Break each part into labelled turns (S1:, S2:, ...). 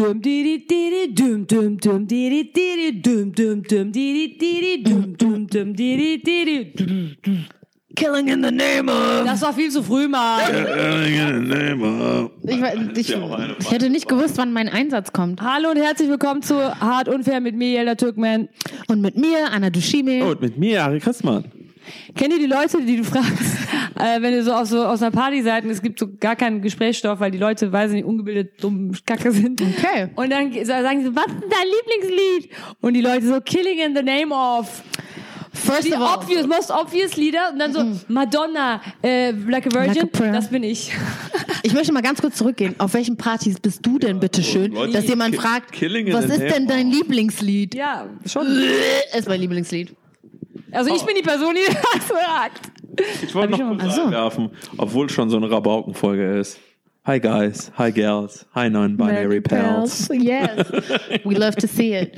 S1: dum diddy diddy dum dum dum diddy diddy dum dum dum diddy diddy dum dum dum diddy diddy
S2: Killing in the name of.
S1: Das war viel zu früh, Mann.
S3: Ich, war- ich, ich hätte nicht gewusst, wann mein Einsatz kommt.
S1: Hallo und herzlich willkommen zu Hart Unfair mit mir, Yelda Türkman.
S3: Und mit mir, Anna Dushime.
S2: Und mit mir, Ari Christmann.
S1: Kennt ihr die Leute, die du fragst, äh, wenn du so auf so aus einer Partyseiten, es gibt so gar keinen Gesprächsstoff, weil die Leute, weiß ich nicht, ungebildet, dumm, kacke sind.
S3: Okay.
S1: Und dann sagen sie so, was ist dein Lieblingslied? Und die Leute so, Killing in the Name of.
S3: First
S1: Die
S3: of all,
S1: obvious, most obvious Lieder. Und dann so, Madonna, äh, Like a Virgin.
S3: Like a
S1: das bin ich.
S3: ich möchte mal ganz kurz zurückgehen. Auf welchen Partys bist du denn, bitteschön,
S2: Leute,
S3: dass jemand
S2: Ki-
S3: fragt,
S2: Killing
S3: was ist denn dein Lieblingslied?
S1: ja, schon.
S3: Ist mein Lieblingslied.
S1: Also ich bin die Person, die das sagt.
S2: Ich wollte noch kurz
S3: mal- Ach so.
S2: einwerfen, obwohl es schon so eine Rabaukenfolge ist. Hi guys, hi girls, hi non-binary pals.
S3: Yes. We love to see it.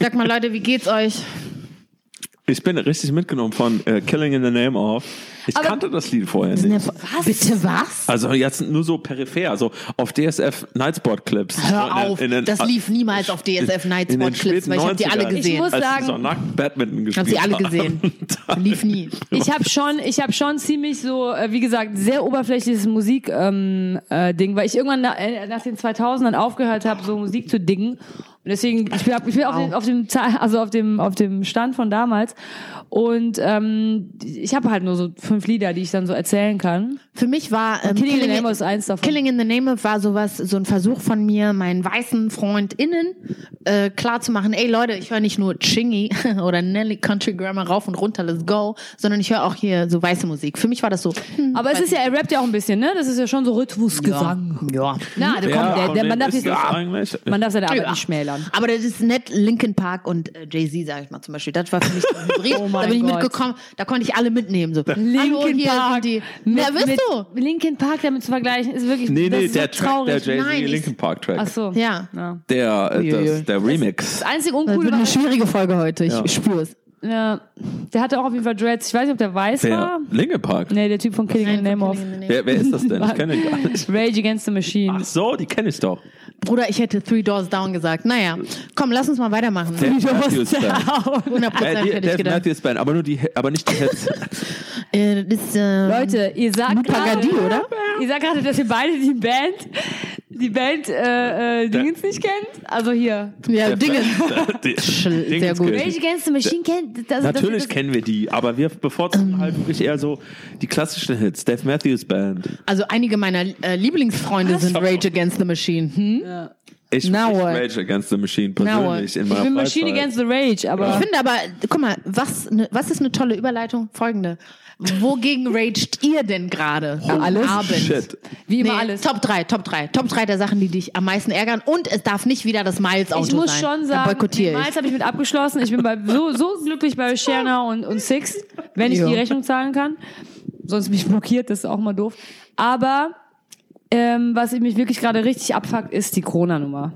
S3: Sag mal, Leute, wie geht's euch?
S2: Ich bin richtig mitgenommen von äh, Killing in the Name of. Ich
S1: Aber-
S2: kannte das Lied vorher nicht.
S3: vo- Bitte was?
S2: Also jetzt nur so peripher, so auf DSF Nightspot Clips.
S3: Hör auf, das lief niemals auf DSF Night
S2: in den
S3: Spot Clips, weil ich habe die alle
S2: 90ern.
S3: gesehen.
S1: Ich muss
S2: Als
S1: sagen-
S2: sie so nackt Badminton
S3: Ich habe
S2: gespielt
S3: sie alle gesehen. Lief nie.
S1: Ich habe schon, ich habe schon ziemlich so, äh, wie gesagt, sehr oberflächliches Musik ähm, äh, Ding, weil ich irgendwann na, äh, nach den 2000ern aufgehört habe, so Musik zu dingen. Und deswegen, ich bin, ich bin auf, dem, auf dem, also auf dem, auf dem Stand von damals. Und ähm, ich habe halt nur so fünf Lieder, die ich dann so erzählen kann.
S3: Für mich war ähm,
S1: Killing in the Name of ist eins davon.
S3: Killing in the Name of war sowas, so ein Versuch von mir, meinen weißen FreundInnen äh, klar zu machen, ey Leute, ich höre nicht nur Chingy oder Nelly Country Grammar rauf und runter, let's go, sondern ich höre auch hier so weiße Musik. Für mich war das so, hm,
S1: Aber es ist ja, er rappt ja auch ein bisschen, ne? Das ist ja schon so Rhythmusgesang.
S3: ja.
S1: Na, also
S2: Wer
S1: komm, der, der, man, darf jetzt, nicht-
S2: eigentlich?
S1: man darf seine Arbeit
S3: Ja.
S1: nicht schmälern.
S3: Aber das ist nett, Linkin Park und äh, Jay-Z, sag ich mal zum Beispiel. Das war für mich so ein Hybrid.
S1: Oh
S3: da bin ich
S1: Gott.
S3: mitgekommen, da konnte ich alle mitnehmen. So.
S1: Linkin Park.
S3: die.
S1: Mit,
S3: ja, wisst
S1: mit
S3: du?
S1: Linkin Park damit zu vergleichen, ist wirklich
S2: Nee,
S1: das
S2: nee,
S1: ist
S2: der
S1: so
S2: Track,
S1: traurig.
S2: der
S3: Nein,
S2: Jay-Z Linkin Park Track.
S1: Ach so.
S3: Ja.
S1: ja.
S2: Der, äh, das, der Remix.
S1: Das einzige
S3: Das wird
S1: Uncoole
S3: eine schwierige Folge heute, ich
S2: Ja.
S3: spür's.
S1: Ja, der hatte auch auf jeden Fall Dreads. Ich weiß nicht, ob der weiß
S2: Der
S1: war.
S2: Linkin Park.
S1: Nee, der Typ von Killing in the Name of.
S2: Wer, wer ist das denn? Ich kenne ihn gar nicht.
S1: Rage Against the Machine.
S2: Ach so, die kenne ich doch.
S3: Bruder, ich hätte Three Doors Down gesagt. Naja, komm, lass uns mal weitermachen.
S2: Dave Matthews Band.
S3: 100%
S2: Äh, die,
S3: hätte ich gedacht.
S2: Matthews Band, aber nur die, aber nicht die Hits.
S3: Äh, das ist, äh,
S1: Leute, ihr sagt gerade,
S3: oder?
S1: Ihr sagt gerade, dass ihr beide die Band, die Band äh, äh, Dingens nicht kennt. Also hier.
S3: Ja,
S2: Dingens
S3: sehr gut.
S1: Rage Against the Machine kennt. Das,
S2: Natürlich
S1: das,
S2: kennen wir die, aber wir bevorzugen halt wirklich eher so die klassischen Hits. Dave Matthews Band.
S3: Also einige meiner äh, Lieblingsfreunde sind Rage Against the Machine. Hm?
S2: Ich, ich
S3: Now what?
S2: Rage Against the Machine persönlich in
S1: Ich
S2: meiner
S1: bin Machine
S2: Freizeit.
S1: Against the Rage, aber.
S3: Ich finde aber, guck mal, was, ne, was ist eine tolle Überleitung? Folgende. Wogegen raged ihr denn gerade am
S1: alles?
S3: Abend?
S2: Shit.
S1: wie immer
S3: Nee,
S1: alles.
S3: Top 3, Top 3. Top 3 der Sachen, die dich am meisten ärgern. Und es darf nicht wieder das Miles-Auto
S1: Ich muss
S3: sein.
S1: schon
S3: Da
S1: sagen,
S3: boykottiere
S1: Miles
S3: ich.
S1: habe ich mit abgeschlossen. Ich bin bei, so, so glücklich bei Scherner und, und Six, wenn ich
S3: Ja.
S1: die Rechnung zahlen kann. Sonst mich blockiert, das ist auch mal doof. Aber ähm, was mich wirklich gerade richtig abfuckt, ist die Corona-Nummer.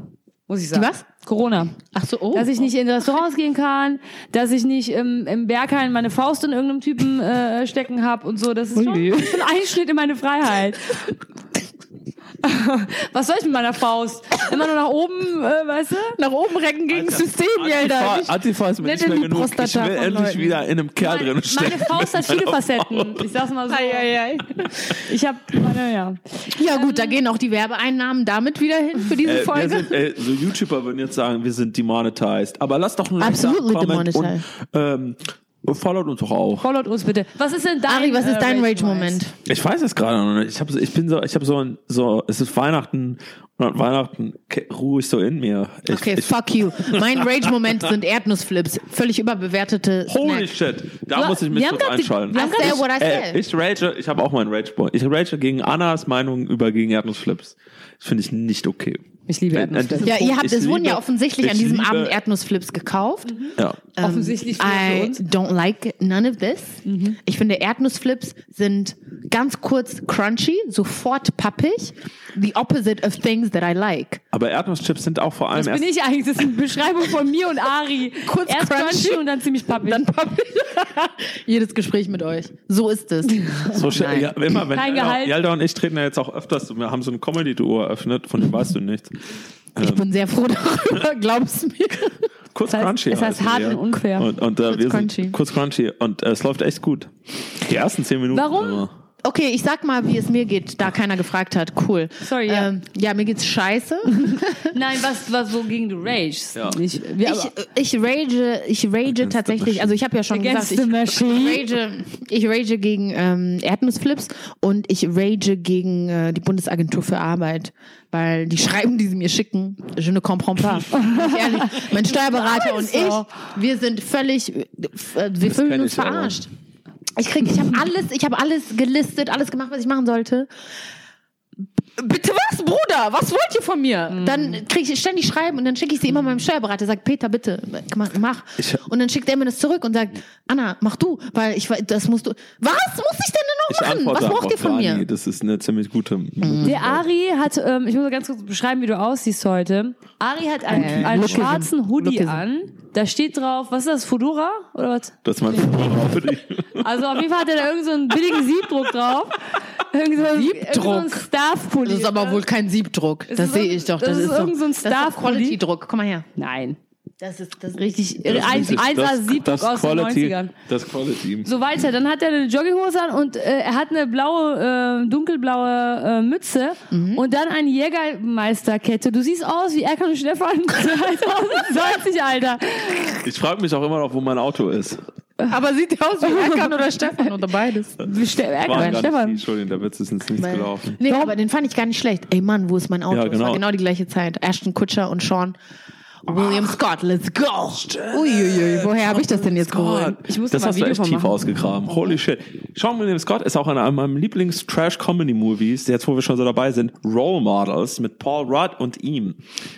S1: Muss ich sagen.
S3: Die was?
S1: Corona.
S3: Ach so, oh.
S1: Dass ich nicht in Restaurants gehen kann, dass ich nicht im, im Berghain meine Faust in irgendeinem Typen äh, stecken hab und so. Das ist schon, ist ein Einschnitt in meine Freiheit. Was soll ich mit meiner Faust? Immer nur nach oben, äh, weißt du?
S3: nach oben recken gegen das System,
S2: Antifa,
S3: Alter.
S2: Antifa ist mir
S3: nicht
S2: mehr genug. Ich
S3: Prostata
S2: will
S3: von
S2: endlich
S3: Leuten.
S2: wieder in einem Kerl drin
S1: Meine,
S2: stecken.
S1: meine Faust hat viele Facetten. Ich sag's mal so. Ich hab, meine, ja.
S3: Ja gut, da gehen auch die Werbeeinnahmen damit wieder hin für diese
S2: Äh,
S3: Folge.
S2: sind, äh, so YouTuber würden jetzt sagen, wir sind demonetized. Aber lasst doch einen Like da,
S3: Absolutely
S2: Comment und
S3: demonetized.
S2: ähm, followt uns doch auch.
S1: Followt uns bitte. Was ist denn dein
S3: Ari, was ist
S1: äh,
S3: dein
S1: Rage-Moment?
S3: Rage-Moment?
S2: Ich weiß es gerade noch nicht. Ich, hab, so- ich bin so, ich habe so ein, so, es ist Weihnachten und an Weihnachten ruhe ich so in mir. Ich,
S3: Okay,
S2: ich,
S3: fuck you. Mein Rage-Moment sind Erdnussflips. Völlig überbewertete
S2: Holy
S3: Snacks.
S2: shit, da
S1: Du-
S2: muss ich mich kurz
S1: die-
S2: einschalten.
S1: haben
S3: I what I
S2: Äh, ich rage, ich habe auch meinen Rage-Point. Ich rage gegen Annas Meinung über gegen Erdnussflips. Das finde ich nicht okay.
S1: Ich liebe Erdnussflips.
S3: Ja, ihr habt, es wurden ja offensichtlich an diesem
S2: liebe-
S3: Abend Erdnussflips gekauft.
S2: Ja.
S1: Offensichtlich für
S3: I
S1: uns.
S3: don't like none of this. Ich finde Erdnussflips sind ganz kurz crunchy, sofort pappig. The opposite of things that I like.
S2: Aber Erdnusschips sind auch vor allem
S1: Das bin ich eigentlich. Das ist eine Beschreibung von mir und Ari.
S3: Kurz
S1: Erst
S3: crunchy.
S1: crunchy und dann ziemlich pappig.
S3: Dann pappig. Jedes Gespräch mit euch. So ist es.
S2: so.
S3: Nein.
S2: Ja, immer wenn
S1: Kein
S2: Jelda,
S1: Gehalt.
S2: Jelda und ich treten ja jetzt auch öfters, wir haben so ein Comedy-Duo eröffnet, von dem weißt du nichts.
S3: Ich bin sehr froh darüber, glaubst mir.
S2: Kurz
S1: Das heißt-
S2: crunchy.
S1: es heißt
S2: heißen
S1: hart
S2: wir.
S1: und unfair.
S2: Und, und äh, wir
S3: crunchy.
S2: sind kurz crunchy. Und äh, es läuft echt gut. Die ersten zehn Minuten.
S1: Warum?
S2: aber-
S3: Okay, ich sag mal, wie es mir geht, da keiner gefragt hat. Cool.
S1: Sorry, ja.
S3: Ähm, ja, mir geht's scheiße.
S1: Nein, was, was wogegen du ragest.
S2: Ja.
S1: Wir,
S3: Ich, ich rage, ich rage tatsächlich, also ich habe ja schon
S1: Against
S3: gesagt, ich, ich rage, ich rage gegen ähm, Erdnussflips und ich rage gegen äh, die Bundesagentur für Arbeit, weil die Schreiben, die sie mir schicken, je ne comprends pas. Ehrlich, mein Steuerberater und ich, wir sind völlig, äh, wir fühlen uns verarscht. Ich krieg, ich habe alles, ich habe alles gelistet, alles gemacht, was ich machen sollte. Bitte was, Bruder? Was wollt ihr von mir?
S2: Mhm.
S3: Dann kriege ich ständig Schreiben und dann schicke ich sie immer meinem Steuerberater, sagt Peter, bitte, mach. mach.
S2: Ich-
S3: und dann schickt er mir das zurück und sagt, Anna, mach du, weil ich das musst du. Was muss ich denn denn noch machen? Was braucht ihr von
S2: Dani.
S3: mir?
S2: Das ist eine ziemlich gute.
S1: Der Ari hat, ähm, ich muss mal ganz kurz beschreiben, wie du aussiehst heute. Ari hat einen,
S3: Äh,
S1: einen schwarzen Hoodie
S3: Look at him.
S1: an. Da steht drauf, was ist das, Fedora? Oder was?
S2: Das ist mein dich.
S1: Also auf jeden Fall hat er da irgendeinen so einen billigen Siebdruck drauf. Irgend so, irgend so ein Staff-Pulli.
S3: Das ist aber wohl kein Siebdruck. Das,
S1: ist
S3: sehe ich doch.
S1: das
S3: Das,
S1: ist
S3: ist,
S1: irgend so ein
S3: das
S1: Star-Pulli.
S3: Quality-Druck. Komm mal her.
S1: Nein.
S3: Das ist das
S1: Richtig,
S2: Das
S1: ein,
S2: ist- das-
S1: Siebdruck
S2: das
S1: aus den
S2: Quality,
S1: 90ern.
S2: Das Quality.
S1: So weiter. Dann hat er eine Jogginghose an und äh, er hat eine blaue, äh, dunkelblaue äh, Mütze
S3: Mhm.
S1: und dann eine Jägermeisterkette. Du siehst aus wie Erkan und Stefan 2020, Alter.
S2: Ich frage mich auch immer noch, wo mein Auto ist.
S3: Aber sieht aus wie Erkan oder Stefan oder beides.
S1: Wie Ste Erkan,
S2: nicht
S1: Stefan.
S2: Entschuldigung, der Witz ist ins Nichts gelaufen.
S3: Nee, aber den fand ich gar nicht schlecht. Ey Mann, wo ist mein Auto?
S2: Ja,
S3: Es war
S2: genau.
S3: genau die gleiche Zeit. Ashton Kutcher und Sean. William Scott, let's go. Uiuiui, woher habe ich das denn jetzt geholt?
S1: Ich muss da
S2: das
S1: mal
S2: hast du
S1: Video
S2: echt
S1: von
S2: tief
S1: machen.
S2: ausgegraben. Holy shit. Sean William Scott ist auch einer meiner Lieblings-Trash-Comedy-Movies, jetzt wo wir schon so dabei sind. Role Models mit Paul Rudd und ihm.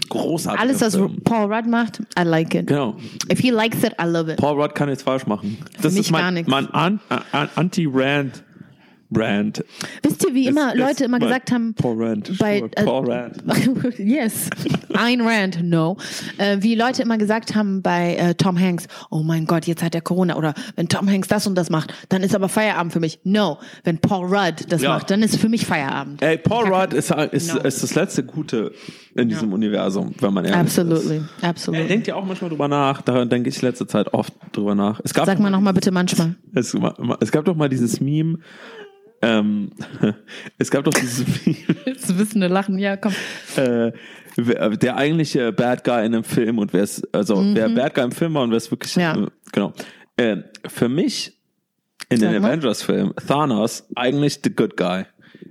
S2: Großartig.
S3: Alles, was Paul Rudd macht, I like it.
S2: Genau.
S3: If he likes it, I love it.
S2: Paul Rudd kann nichts falsch machen. Das
S3: mich
S2: ist mein,
S3: gar nichts.
S2: mein An An Anti-Rand Brand.
S3: Wisst ihr, wie immer Leute immer gesagt haben,
S2: Paul Rand.
S3: bei,
S2: sure.
S3: äh,
S2: Paul Rand.
S3: yes, Ayn Rand, no. Äh, wie Leute immer gesagt haben bei äh, Tom Hanks, oh mein Gott, jetzt hat er Corona. Oder wenn Tom Hanks das und das macht, dann ist aber Feierabend für mich. No, wenn Paul Rudd das
S2: Ja.
S3: macht, dann ist für mich Feierabend.
S2: Ey, Paul Rudd ist, ist,
S3: No.
S2: ist das letzte Gute in diesem Universum, wenn man ehrlich
S3: Absolutely,
S2: ist. Er
S3: absolutely.
S2: denkt ja auch manchmal drüber nach, daran denke ich letzte Zeit oft drüber nach. Es gab
S3: Sag mal nochmal bitte manchmal.
S2: Es, es gab doch mal dieses Meme, ähm, es gab doch dieses
S3: Das wissende Lachen, ja, komm.
S2: äh, wer- der eigentliche Bad Guy in einem Film und wer ist, also wer Bad Guy im Film war und wer ist wirklich,
S3: Mhm. Ja.
S2: äh, genau. Äh, für mich in den
S3: Sag mal.
S2: Avengers-Filmen, Thanos eigentlich the good guy.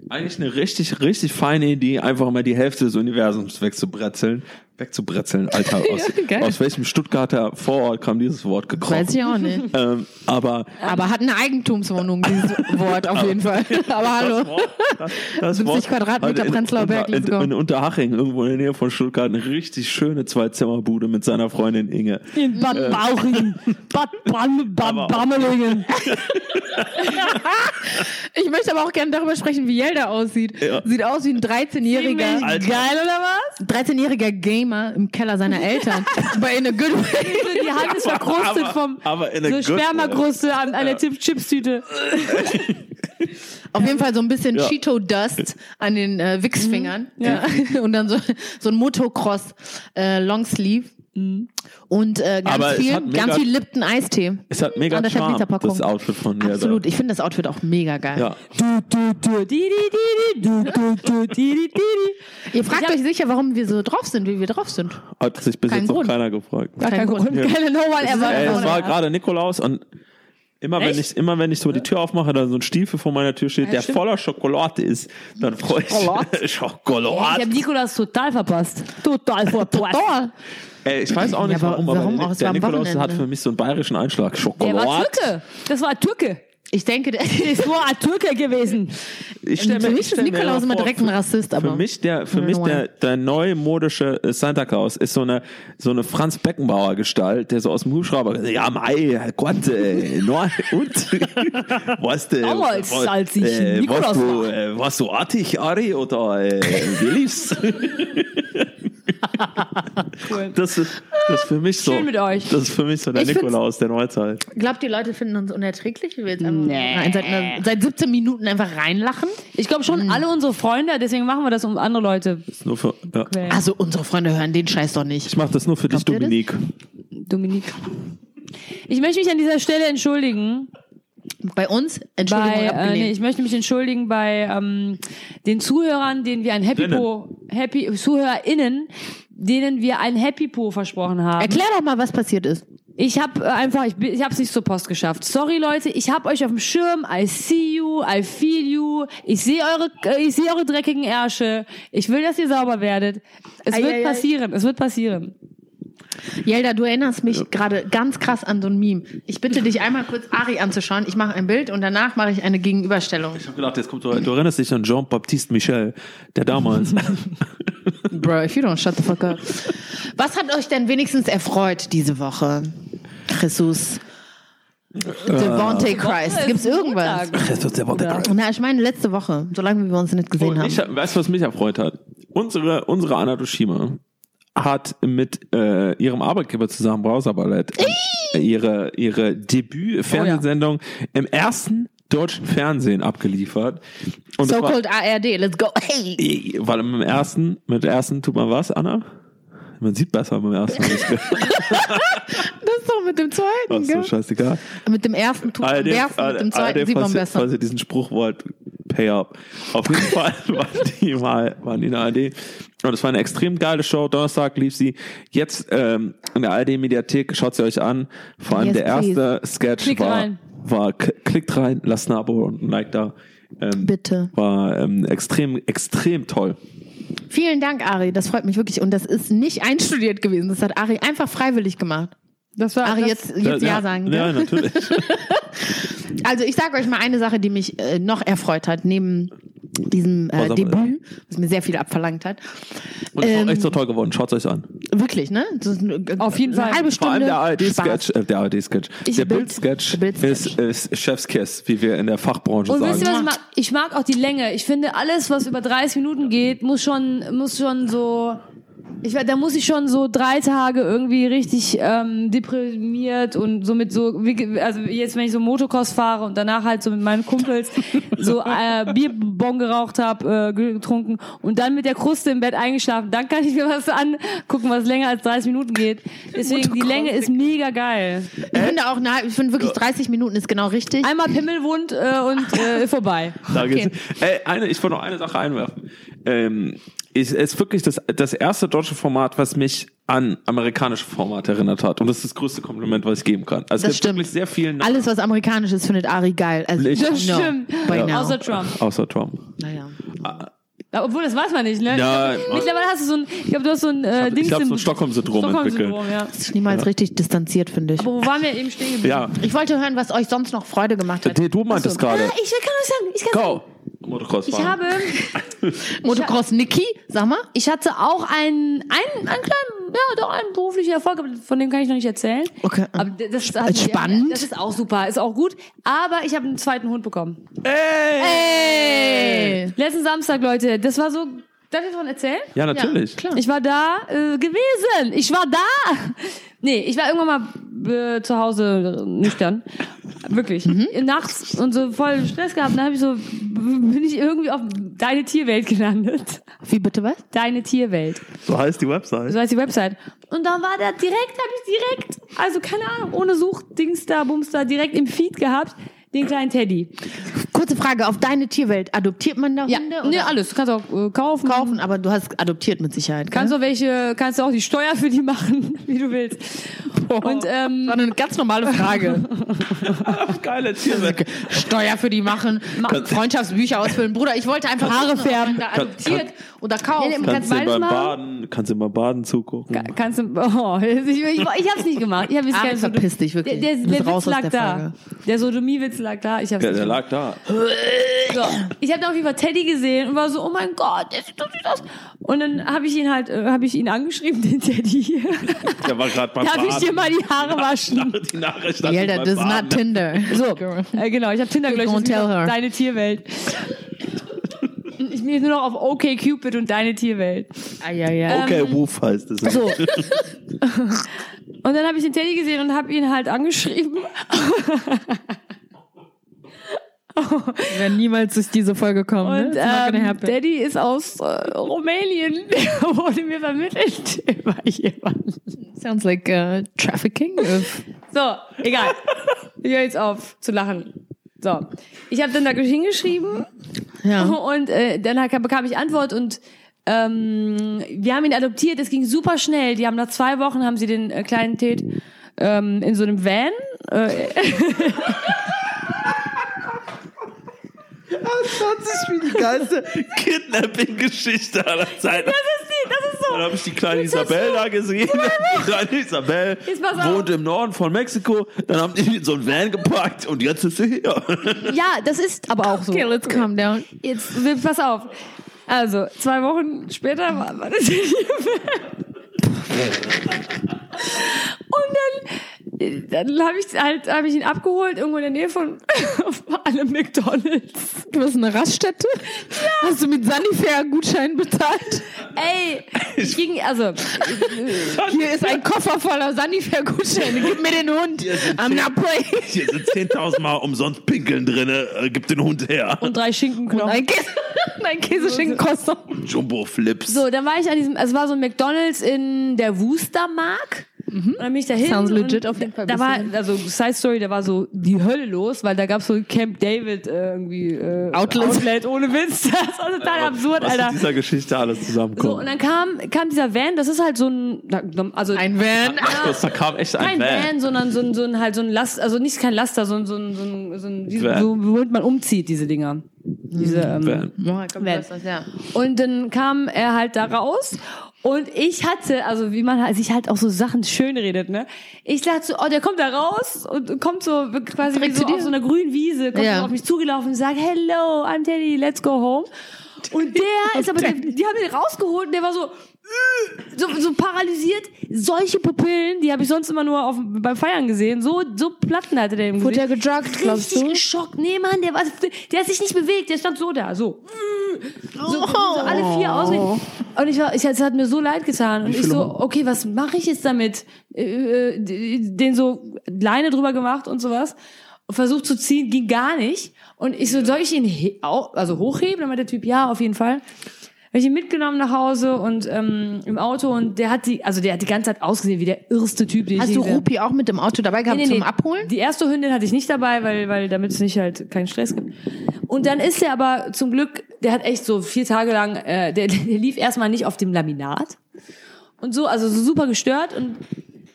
S2: Eigentlich eine richtig, richtig feine Idee, einfach mal die Hälfte des Universums wegzubretzeln. Wegzubretzeln, Alter. Aus,
S3: geil.
S2: aus welchem Stuttgarter Vorort kam dieses Wort gekrochen?
S3: Weiß ich auch nicht.
S2: Ähm, aber
S3: Aber hat eine Eigentumswohnung, dieses Wort auf jeden Fall. Aber hallo.
S2: Das, das
S3: 70
S2: Wort-
S3: Quadratmeter
S2: in,
S3: Prenzlauer Berg,
S2: in, in, in Unterhaching, irgendwo in der Nähe von Stuttgart, eine richtig schöne Zwei-Zimmer-Bude mit seiner Freundin Inge.
S1: In Bad Bauchingen. Bad, Bam,
S2: Aber-
S1: Bammelingen.
S3: Ich möchte aber auch gerne darüber sprechen, wie Jelda aussieht.
S2: Ja.
S3: Sieht aus wie ein 13-jähriger,
S2: Alter.
S1: Geil, oder was?
S3: 13-jähriger Gamer im Keller seiner Eltern. Bei in a good way.
S1: Die Hand ist verkrustet
S2: Aber-
S1: vom
S2: aber in a
S1: so Spermakruste an, an der Chip- Chipstüte.
S3: Auf jeden Fall so ein bisschen
S2: Ja.
S3: Cheeto Dust an den äh, Wichsfingern. Ja. Und dann so, so ein Motocross äh, Longsleeve. Und äh, ganz viel,
S2: mega-
S3: ganz viel Lipton Eistee.
S2: Es hat mega
S3: Anderthalb
S2: Charme, das Outfit von mir.
S3: Absolut. Ich finde das Outfit auch mega geil.
S2: Ja.
S1: Du, du, du, di, di, di, di, du, du, du, di, di, di, di.
S3: Ihr fragt
S1: Ich hab-
S3: euch sicher, warum wir so drauf sind, wie wir drauf sind.
S2: Hat sich bis
S3: Kein
S2: jetzt noch
S3: Grund.
S2: keiner gefragt.
S1: Gar kein
S3: Kein
S1: Grund.
S3: Grund.
S1: Keine No One ever.
S2: Ey, es war gerade Nikolaus und immer wenn ich immer wenn ich so die Tür aufmache, da so ein Stiefel vor meiner Tür steht, der
S1: stimmt.
S2: voller Schokolade ist, dann freue ich
S3: Schokolade?
S2: mich.
S1: Ich habe Nikolas total verpasst. Total verpasst.
S2: Ey, ich weiß auch nicht
S3: Ja, aber
S2: warum, aber
S3: warum
S2: der,
S3: auch?
S2: Der Nikolaus hat für mich so einen bayerischen Einschlag.
S1: Der
S2: Schokolade.
S1: war Türke. Das war Türke.
S3: Ich denke, der
S1: Ist nur ein Türke gewesen.
S2: Ich stell
S3: für
S2: mir-
S3: mich
S2: ich stell mir
S3: Nikolaus
S2: immer
S3: direkt ein Rassist, aber.
S2: Für mich der, für mich der, der neumodische Santa Claus ist so eine, so eine Franz Beckenbauer Gestalt, der so aus dem Hubschrauber, ja, mei, Gott, äh, und? was, äh,
S1: Damals,
S2: was,
S1: als ich
S2: äh,
S1: Nikolaus
S2: warst du,
S1: war.
S2: äh, warst du artig, Ari, oder, äh, Willis? Das ist, das ist für mich so.
S1: Schön mit euch.
S2: Das ist für mich so der
S3: Ich
S2: Nikolaus der Neuzeit.
S3: Glaubt ihr, Leute finden uns unerträglich, wie wir jetzt einfach
S1: Nee.
S3: rein, seit, einer- seit 17 Minuten einfach reinlachen?
S1: Ich glaube schon alle unsere Freunde, deswegen machen wir das um andere Leute.
S2: Nur für, ja.
S1: quälen.
S3: Also unsere Freunde hören den Scheiß doch nicht.
S2: Ich mache das nur für dich,
S3: Glaubt das?
S2: Dominik.
S1: Dominik. Ich möchte mich an dieser Stelle entschuldigen.
S3: Bei uns, Entschuldigung,
S1: bei, äh, nee, ich möchte mich entschuldigen bei ähm, den Zuhörern, denen wir ein Happy Po, Happy ZuhörerInnen, denen wir ein Happy Po versprochen haben.
S3: Erklär doch mal, was passiert ist.
S1: Ich habe äh, einfach, ich, ich habe es nicht zur Post geschafft. Sorry Leute, ich habe euch auf dem Schirm. I see you, I feel you. Ich sehe eure, äh, ich sehe eure dreckigen Ärsche. Ich will, dass ihr sauber werdet. Es
S3: Ei,
S1: wird
S3: ei, ei.
S1: passieren. Es wird passieren.
S3: Jelda, du erinnerst mich gerade ganz krass an so ein Meme. Ich bitte dich einmal kurz Ari anzuschauen. Ich mache ein Bild und danach mache ich eine Gegenüberstellung.
S2: Ich habe gedacht, jetzt kommt, du, du erinnerst dich an Jean-Baptiste Michel, der damals.
S3: Bro, if you don't shut the fuck up. Was hat euch denn wenigstens erfreut diese Woche? Jesus. Devontae Christ. Gibt's irgendwas? Na, ich meine letzte Woche, solange wir uns nicht gesehen
S2: Und
S3: haben.
S2: ich, weißt du, was mich erfreut hat? Unsere, unsere Anna Dushima hat mit äh, ihrem Arbeitgeber zusammen Browser Ballett äh, ihre, ihre Debüt-Fernsehsendung im ersten deutschen Fernsehen abgeliefert. Und das war,
S3: So-called ARD, let's go. Hey.
S2: weil im ersten, mit dem ersten tut man was, Anna? Man sieht besser beim ersten.
S3: Das ist doch mit dem zweiten,
S2: Ach so,
S3: gell?
S2: scheißegal.
S3: Mit dem ersten tut man werfen, mit dem zweiten sieht man besser.
S2: Falls ihr diesen Spruch wollt, pay up. Auf jeden Fall waren die mal, waren die in der ARD. Und es war eine extrem geile Show. Donnerstag lief sie. Jetzt ähm, in der ARD-Mediathek, schaut sie euch an. Vor allem
S3: Yes,
S2: der erste Sketch
S1: Klickt
S2: war,
S1: rein.
S2: war klickt rein, lasst ein Abo und ein Like da. Ähm,
S3: Bitte.
S2: War ähm, extrem, extrem toll.
S3: Vielen Dank, Ari. Das freut mich wirklich. Und das ist nicht einstudiert gewesen. Das hat Ari einfach freiwillig gemacht.
S1: Das war
S3: Ari,
S1: das,
S3: jetzt, jetzt ja, sagen.
S2: Ja,
S3: gell?
S2: natürlich.
S3: Also ich sage euch mal eine Sache, die mich äh, noch erfreut hat, neben diesem äh,
S2: aber-
S3: Debüt, was mir sehr viel abverlangt hat.
S2: Und es
S3: Ähm,
S2: war echt so toll geworden. Schaut euch an.
S3: Wirklich, ne? Das ist eine,
S1: Auf jeden
S3: eine
S1: Fall.
S3: halbe
S2: Vor
S3: Stunde
S2: allem der. ARD-Sketch, äh, der ARD-Sketch.
S3: Ich-
S2: Der
S3: Bild-
S2: Bild-Sketch
S3: Bild-Sketch.
S2: ist, ist Chefskiss, wie wir in der Fachbranche
S1: Und
S2: sagen.
S1: wisst ihr, was ich mag? Ich mag auch die Länge. Ich finde, alles, was über 30 Minuten geht, muss schon, muss schon so, ich weiß, da muss ich schon so drei Tage irgendwie richtig ähm, deprimiert und so mit so, wie, also jetzt, wenn ich so Motocross fahre und danach halt so mit meinen Kumpels so äh, Bierbon geraucht habe, äh, getrunken und dann mit der Kruste im Bett eingeschlafen, dann kann ich mir was angucken, was länger als 30 Minuten geht. Deswegen, die Länge ist mega geil.
S3: Ich finde auch, na, ich finde wirklich 30 Minuten ist genau richtig.
S1: Einmal Pimmelwund äh, und äh, vorbei.
S2: Da
S3: Okay.
S2: geht's. Ey, eine, ich wollte noch eine Sache einwerfen. Ähm, ist, ist wirklich das, das erste deutsche Format, was mich an amerikanische Formate erinnert hat. Und das ist das größte Kompliment, was ich geben kann. Also
S3: Das
S2: es gibt
S3: stimmt.
S2: wirklich sehr viel
S3: Alles, was amerikanisch ist, findet Ari geil. Also,
S2: Ich-
S1: Das
S3: no,
S1: stimmt.
S3: Now.
S1: Außer Trump.
S2: außer Trump.
S3: naja.
S1: Ja, Obwohl, das weiß man nicht, ne?
S2: Ja,
S1: Mittlerweile hast du so ein, ich glaube, du hast so ein äh, Dings
S2: ich hab so ein
S1: im-
S2: Stockholm-Syndrom
S1: Stockholm-Syndrom, ja.
S3: Das ist niemals richtig distanziert, finde ich.
S1: Aber wo waren wir eben stehen geblieben?
S2: Ja,
S3: Ich wollte hören, was euch sonst noch Freude gemacht hat.
S2: Du meintest
S3: Achso.
S2: gerade.
S1: Ah, ich kann euch sagen, ich kann sagen.
S2: Motocross
S1: Ich
S2: fahren.
S1: habe,
S3: Motocross Niki, sag mal.
S1: ich hatte auch einen, einen, einen kleinen, ja, doch einen beruflichen Erfolg, aber von dem kann ich noch nicht erzählen.
S3: Okay.
S1: Aber das ist halt-
S3: Spannend.
S1: Das ist auch super, ist auch gut. Aber ich habe einen zweiten Hund bekommen.
S3: Ey!
S1: Letzten Samstag, Leute, das war so, darf ich davon erzählen?
S2: Ja, natürlich.
S3: Ja, klar.
S1: Ich war da äh, gewesen. Ich war da. Nee, ich war irgendwann mal äh, zu Hause nüchtern. Wirklich. Nachts und so voll Stress gehabt. Dann habe ich so, bin ich irgendwie auf deine Tierwelt gelandet.
S3: Wie bitte was?
S1: Deine Tierwelt.
S2: So heißt die Website.
S1: So heißt die Website. Und dann war da direkt, habe ich direkt, also keine Ahnung, ohne Suchdings da, Bums da, direkt im Feed gehabt, den kleinen Teddy.
S3: Kurze Frage, auf deine Tierwelt, adoptiert man da
S1: Ja,
S3: Hunde?
S1: nee,
S3: oder
S1: alles. Du kannst auch äh, kaufen.
S3: kaufen, aber du hast adoptiert mit Sicherheit.
S1: Kannst auch welche, kannst du auch die Steuer für die machen, wie du willst. Und ähm,
S3: war eine ganz normale Frage.
S2: Geile Tiere.
S3: Steuer für die machen,
S2: Kann-
S3: Freundschaftsbücher ausfüllen. Bruder, ich wollte einfach Haare färben. Da adoptiert oder kaufen.
S1: Nee, nee,
S2: Kannst du
S1: machen?
S2: Baden, kannst du beim Baden zugucken.
S1: Ka- Kannst du, oh, ich, ich, ich hab's nicht gemacht. Ich hab jetzt
S3: Ah, verpiss dich, wirklich.
S1: Der,
S3: Du
S1: der, der Witz lag
S3: der
S1: da. Der Sodomie-Witz lag da. Ich hab's
S2: Ja,
S1: nicht
S2: der
S1: gemacht.
S2: lag da.
S1: So. Ich habe dann auf jeden Fall Teddy gesehen und war so, oh mein Gott, der sieht doch süß aus. Und dann habe ich ihn halt, äh, habe ich ihn angeschrieben, den Teddy.
S2: Der war gerade beim
S1: Darf
S2: Baden.
S1: ich dir mal die Haare waschen?
S2: Die Nachricht
S3: Yeah,
S2: stand
S3: that
S2: beim
S3: is not Tinder.
S1: So, äh, genau, ich habe Tinder gelöscht. Deine Tierwelt. Ich bin jetzt nur noch auf OK Cupid und deine Tierwelt.
S3: Ah, ja, ja.
S2: Okay, Woof heißt es.
S1: So. Und dann habe ich den Teddy gesehen und habe ihn halt angeschrieben.
S3: Wir werden niemals durch diese Folge kommen.
S1: Und
S3: ne? Not gonna
S1: ähm. Daddy ist aus äh, Rumänien. Der wurde mir vermittelt über jemanden.
S3: Sounds like uh, trafficking.
S1: So, egal. Ich höre jetzt auf zu lachen. So, ich habe dann da hingeschrieben
S3: ja.
S1: und äh, dann bekam ich Antwort und ähm, wir haben ihn adoptiert. Es ging super schnell. Die haben nach zwei Wochen haben sie den äh, kleinen Ted ähm, in so einem Van. Äh,
S2: Das ist wie die geilste Kidnapping-Geschichte aller Zeiten.
S1: das ist die, das ist so.
S2: Dann habe ich die kleine Isabel da gesehen. Die kleine Isabel wohnt im Norden von Mexiko. Dann haben die in so ein Van gepackt und jetzt ist sie hier.
S1: Ja, das ist aber auch so.
S3: Okay, let's calm down.
S1: Jetzt, pass auf. Also, zwei Wochen später war, war das hier. Und dann, dann habe ich halt, habe ich ihn abgeholt, irgendwo in der Nähe von einem McDonalds.
S3: Du hast eine Raststätte? Hast du mit Sanifair Gutschein bezahlt?
S1: Ey, ich ging, also,
S3: Hier ist ein Koffer voller Sanifair Gutscheine. Gib mir den Hund.
S2: Hier sind
S3: I'm not playing.
S2: Hier sind 10.000 Mal umsonst Pinkeln drin. Äh, gib den Hund her.
S1: und drei Schinkenknochen.
S3: Ein, Käse, ein Käseschinkenkostum.
S2: Jumbo-Flips.
S1: So, dann war ich an diesem, es war so ein McDonalds in der Wustermark. Und dann bin ich da hin.
S3: Sounds legit
S1: und
S3: auf jeden Fall.
S1: Da war, also Side Story, da war so die Hölle los, weil da gab's so Camp David äh, irgendwie äh,
S3: Outlet.
S1: Outlet ohne Witz. Das war total absurd,
S2: Was
S1: Alter.
S2: in dieser Geschichte alles
S1: So,
S2: zusammenkommt.
S1: und dann kam, kam dieser Van, das ist halt so ein, also
S3: Ein Van.
S2: Ach, da kam echt ein
S1: kein Van,
S2: Van.
S1: sondern so ein, so ein halt so ein Last, also nicht kein Laster, sondern so ein, so ein, so ein, wie,
S2: Van.
S1: so, womit man umzieht, diese Dinger. Diese, ähm,
S2: Van.
S3: Komm,
S1: Van.
S3: ja.
S1: Und dann kam er halt da raus und ich hatte, also wie man halt- sich halt auch so Sachen schön redet, ne? Ich dachte so, oh, der kommt da raus und kommt so quasi wie
S3: Direkt
S1: so
S3: zu dir?
S1: auf so einer grünen Wiese, kommt
S3: Ja.
S1: so auf mich zugelaufen und sagt, hello, I'm Teddy, let's go home. Und der ist aber, der, die haben ihn rausgeholt und der war so, so, so paralysiert. Solche Pupillen, die habe ich sonst immer nur auf, beim Feiern gesehen. So, so Platten hatte der im
S3: Wurde
S1: Gesicht.
S3: er gedruckt, glaubst
S1: Richtig
S3: du?
S1: geschockt. Nee, Mann, der, war, der hat sich nicht bewegt. Der stand so da, so. So, so alle vier auswählen. Und ich war, ich, es hat mir so leid getan. Und ich so, okay, was mache ich jetzt damit? Äh, äh, den so Leine drüber gemacht und sowas. Und versucht zu ziehen, ging gar nicht. Und ich so, soll ich ihn also hochheben? Dann meinte der Typ, ja, auf jeden Fall. Habe ich ihn mitgenommen nach Hause und ähm, im Auto und der hat die, also der hat die ganze Zeit ausgesehen wie der irrste Typ, den ich
S3: Hast du. Rupi auch mit dem Auto dabei gehabt
S1: Nee, nee,
S3: zum
S1: nee.
S3: Abholen?
S1: Die erste Hündin hatte ich nicht dabei, weil, weil damit es nicht halt keinen Stress gibt. Und dann ist er aber zum Glück, der hat echt so vier Tage lang, äh, der, der lief erstmal nicht auf dem Laminat und so, also so super gestört und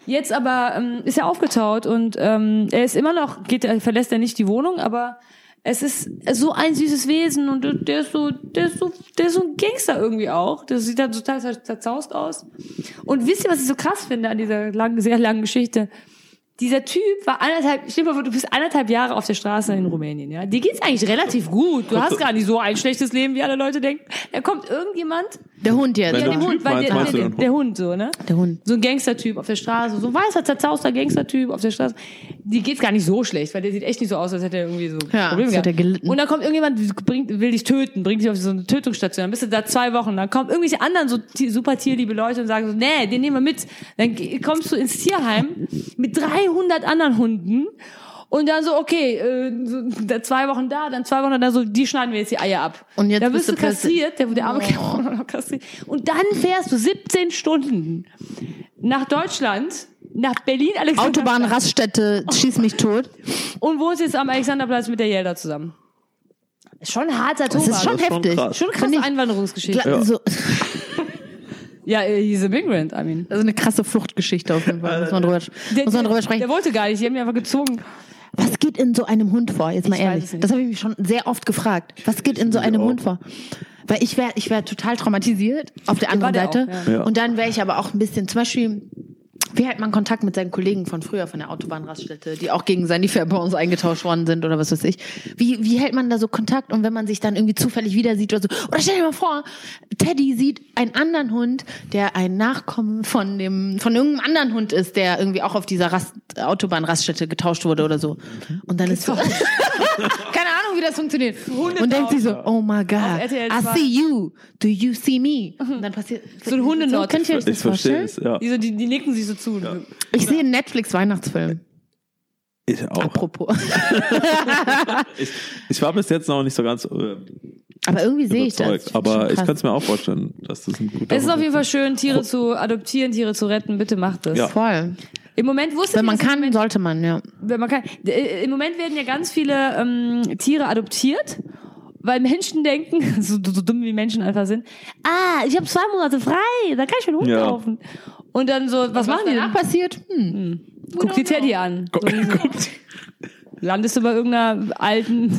S1: jetzt aber ähm, ist er aufgetaut und ähm, er ist immer noch, geht, er verlässt er nicht die Wohnung, aber es ist so ein süßes Wesen und der ist so, der ist so, der ist so ein Gangster irgendwie auch. Das sieht halt total zer- zerzaust aus. Und wisst ihr, was ich so krass finde an dieser langen, sehr langen Geschichte? Dieser Typ war anderthalb, stell dir mal vor, du bist anderthalb Jahre auf der Straße in Rumänien, ja. Dir geht's eigentlich relativ gut. Du hast gar nicht so ein schlechtes Leben, wie alle Leute denken. Da kommt irgendjemand,
S3: Der Hund jetzt.
S1: Ja,
S2: einen
S1: Hund, weil der, der, der Hund, so, ne?
S3: Der Hund.
S1: So ein Gangstertyp auf der Straße, so ein weißer, zerzauster Gangstertyp auf der Straße. Die geht's gar nicht so schlecht, weil der sieht echt nicht so aus, als hätte er irgendwie so
S3: Ja,
S1: Probleme
S3: er
S1: gehabt.
S3: gelitten.
S1: Und dann kommt irgendjemand, bringt, will dich töten, bringt dich auf so eine Tötungsstation. Dann bist du da zwei Wochen. Dann kommen irgendwelche anderen so super tierliebe Leute und sagen so, nee, den nehmen wir mit. Dann kommst du ins Tierheim mit 300 anderen Hunden. Und dann so, okay, äh, so, da zwei Wochen da, dann zwei Wochen da, so, die schneiden wir jetzt die Eier ab.
S3: Und jetzt
S1: dann
S3: bist
S1: wirst du kastriert, der, der arme Kerl wurde noch kastriert. Und dann fährst du 17 Stunden nach Deutschland, nach Berlin, Alexander.
S3: Autobahn, Raststätte, schieß mich tot.
S1: Und wohnst jetzt am Alexanderplatz mit der Jelda zusammen. Ist schon ein harter
S3: Das
S1: Tobak.
S3: ist schon
S2: Das ist schon
S3: heftig.
S2: krass.
S1: schon krasse
S3: Finde ich-
S1: Einwanderungsgeschichte.
S3: Gla- So,
S1: Ja, he's a migrant, I mean.
S3: Also eine krasse Fluchtgeschichte auf jeden Fall. Muss man drüber, muss man drüber sprechen.
S1: Der wollte gar nicht, die haben ihn einfach gezogen.
S3: Was geht in so einem Hund vor? Jetzt mal
S1: Ich
S3: ehrlich. Das habe ich mich schon sehr oft gefragt. Was geht in so einem
S2: auch.
S3: Hund vor? Weil ich wäre ich wär total traumatisiert auf der anderen
S1: der auch,
S3: Seite.
S1: ja.
S2: Ja.
S3: Und dann wäre ich aber auch ein bisschen, zum Beispiel, wie hält man Kontakt mit seinen Kollegen von früher von der Autobahnraststätte, die auch gegen Sanifair bei uns eingetauscht worden sind oder was weiß ich. Wie, wie hält man da so Kontakt und wenn man sich dann irgendwie zufällig wieder sieht oder so? Oder stell dir mal vor, Teddy sieht einen anderen Hund, der ein Nachkommen von dem, von irgendeinem anderen Hund ist, der irgendwie auch auf dieser Rast, Autobahnraststätte getauscht wurde oder so. Und dann ist so, keine Ahnung, wie das funktioniert. Und denkt sich so, oh my God, I
S1: 2.
S3: see you, do you see me? Und dann passiert
S1: So ein Hundenot.
S3: Könnt ihr euch das
S2: Ich verstehe
S3: vorstellen?
S2: es, ja.
S1: Die, so, die, die nicken sich so zu.
S3: Ich sehe einen Netflix-Weihnachtsfilm.
S2: Ich auch.
S3: Apropos.
S2: Ich, ich war bis jetzt noch nicht so ganz äh,
S3: Aber irgendwie sehe ich das.
S2: aber ich kann es mir auch vorstellen, dass das ein guter
S1: Es ist auf jeden Fall schön, Tiere zu adoptieren, Tiere zu retten. Bitte macht das.
S2: Ja.
S3: Voll.
S1: Im Moment wusste
S3: Wenn man kann, sollte man, ja.
S1: wenn man kann. Äh, Im Moment werden ja ganz viele ähm, Tiere adoptiert, weil Menschen denken, so, so dumm wie Menschen einfach sind, ah, ich habe zwei Monate frei, da kann ich mir einen Hund
S2: Ja.
S1: kaufen. Und dann so, was, machen die
S3: danach
S1: denn?
S3: passiert? Hm.
S1: Guck dir Teddy an. So, landest du bei irgendeiner Alten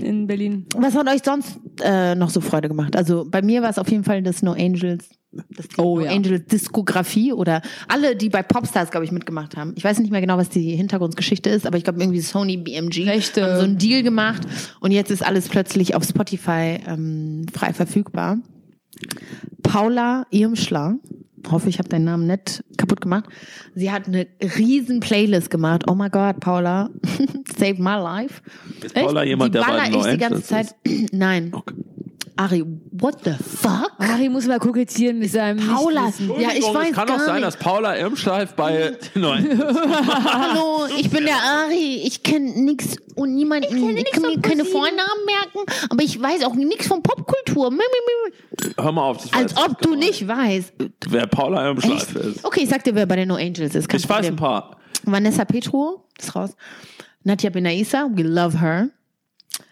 S1: in Berlin.
S3: Was hat euch sonst äh, noch so Freude gemacht? Also bei mir war es auf jeden Fall das No Angels, das die
S1: Oh,
S3: no
S1: ja.
S3: Angels Diskografie oder alle, die bei Popstars, glaube ich, mitgemacht haben. Ich weiß nicht mehr genau, was die Hintergrundgeschichte ist, aber ich glaube irgendwie Sony BMG
S1: Rechte.
S3: haben so einen Deal gemacht und jetzt ist alles plötzlich auf Spotify ähm, frei verfügbar. Paula Irmschler, hoffe ich habe deinen Namen nicht kaputt gemacht. Sie hat eine riesen Playlist gemacht. Oh my God, Paula, saved my life.
S2: Ist Paula jemand,
S3: die
S2: der bei
S3: ich die ganze Zeit. Nein.
S2: Okay.
S3: Ari, what the fuck?
S1: Ari muss mal kokettieren mit seinem
S3: Paula, ja, ich weiß
S2: es kann
S3: gar
S2: auch sein,
S3: nicht.
S2: dass Paula Irmschleif bei Nein.
S3: Hallo, ich bin der Ari. Ich kenne nix und niemanden. Ich, kann mir keine Vornamen merken, aber ich weiß auch nichts von Popkultur.
S2: Hör mal auf. Ich
S3: Als
S2: weiß
S3: ob du
S2: genau,
S3: nicht weißt.
S2: Wer Paula
S3: Echt?
S2: Irmschleif ist.
S3: Okay, ich sag dir, wer bei den No Angels ist. Kein
S2: Ich weiß
S3: Problem.
S2: ein paar.
S3: Vanessa Petro ist raus. Nadja Benaisa, we love her.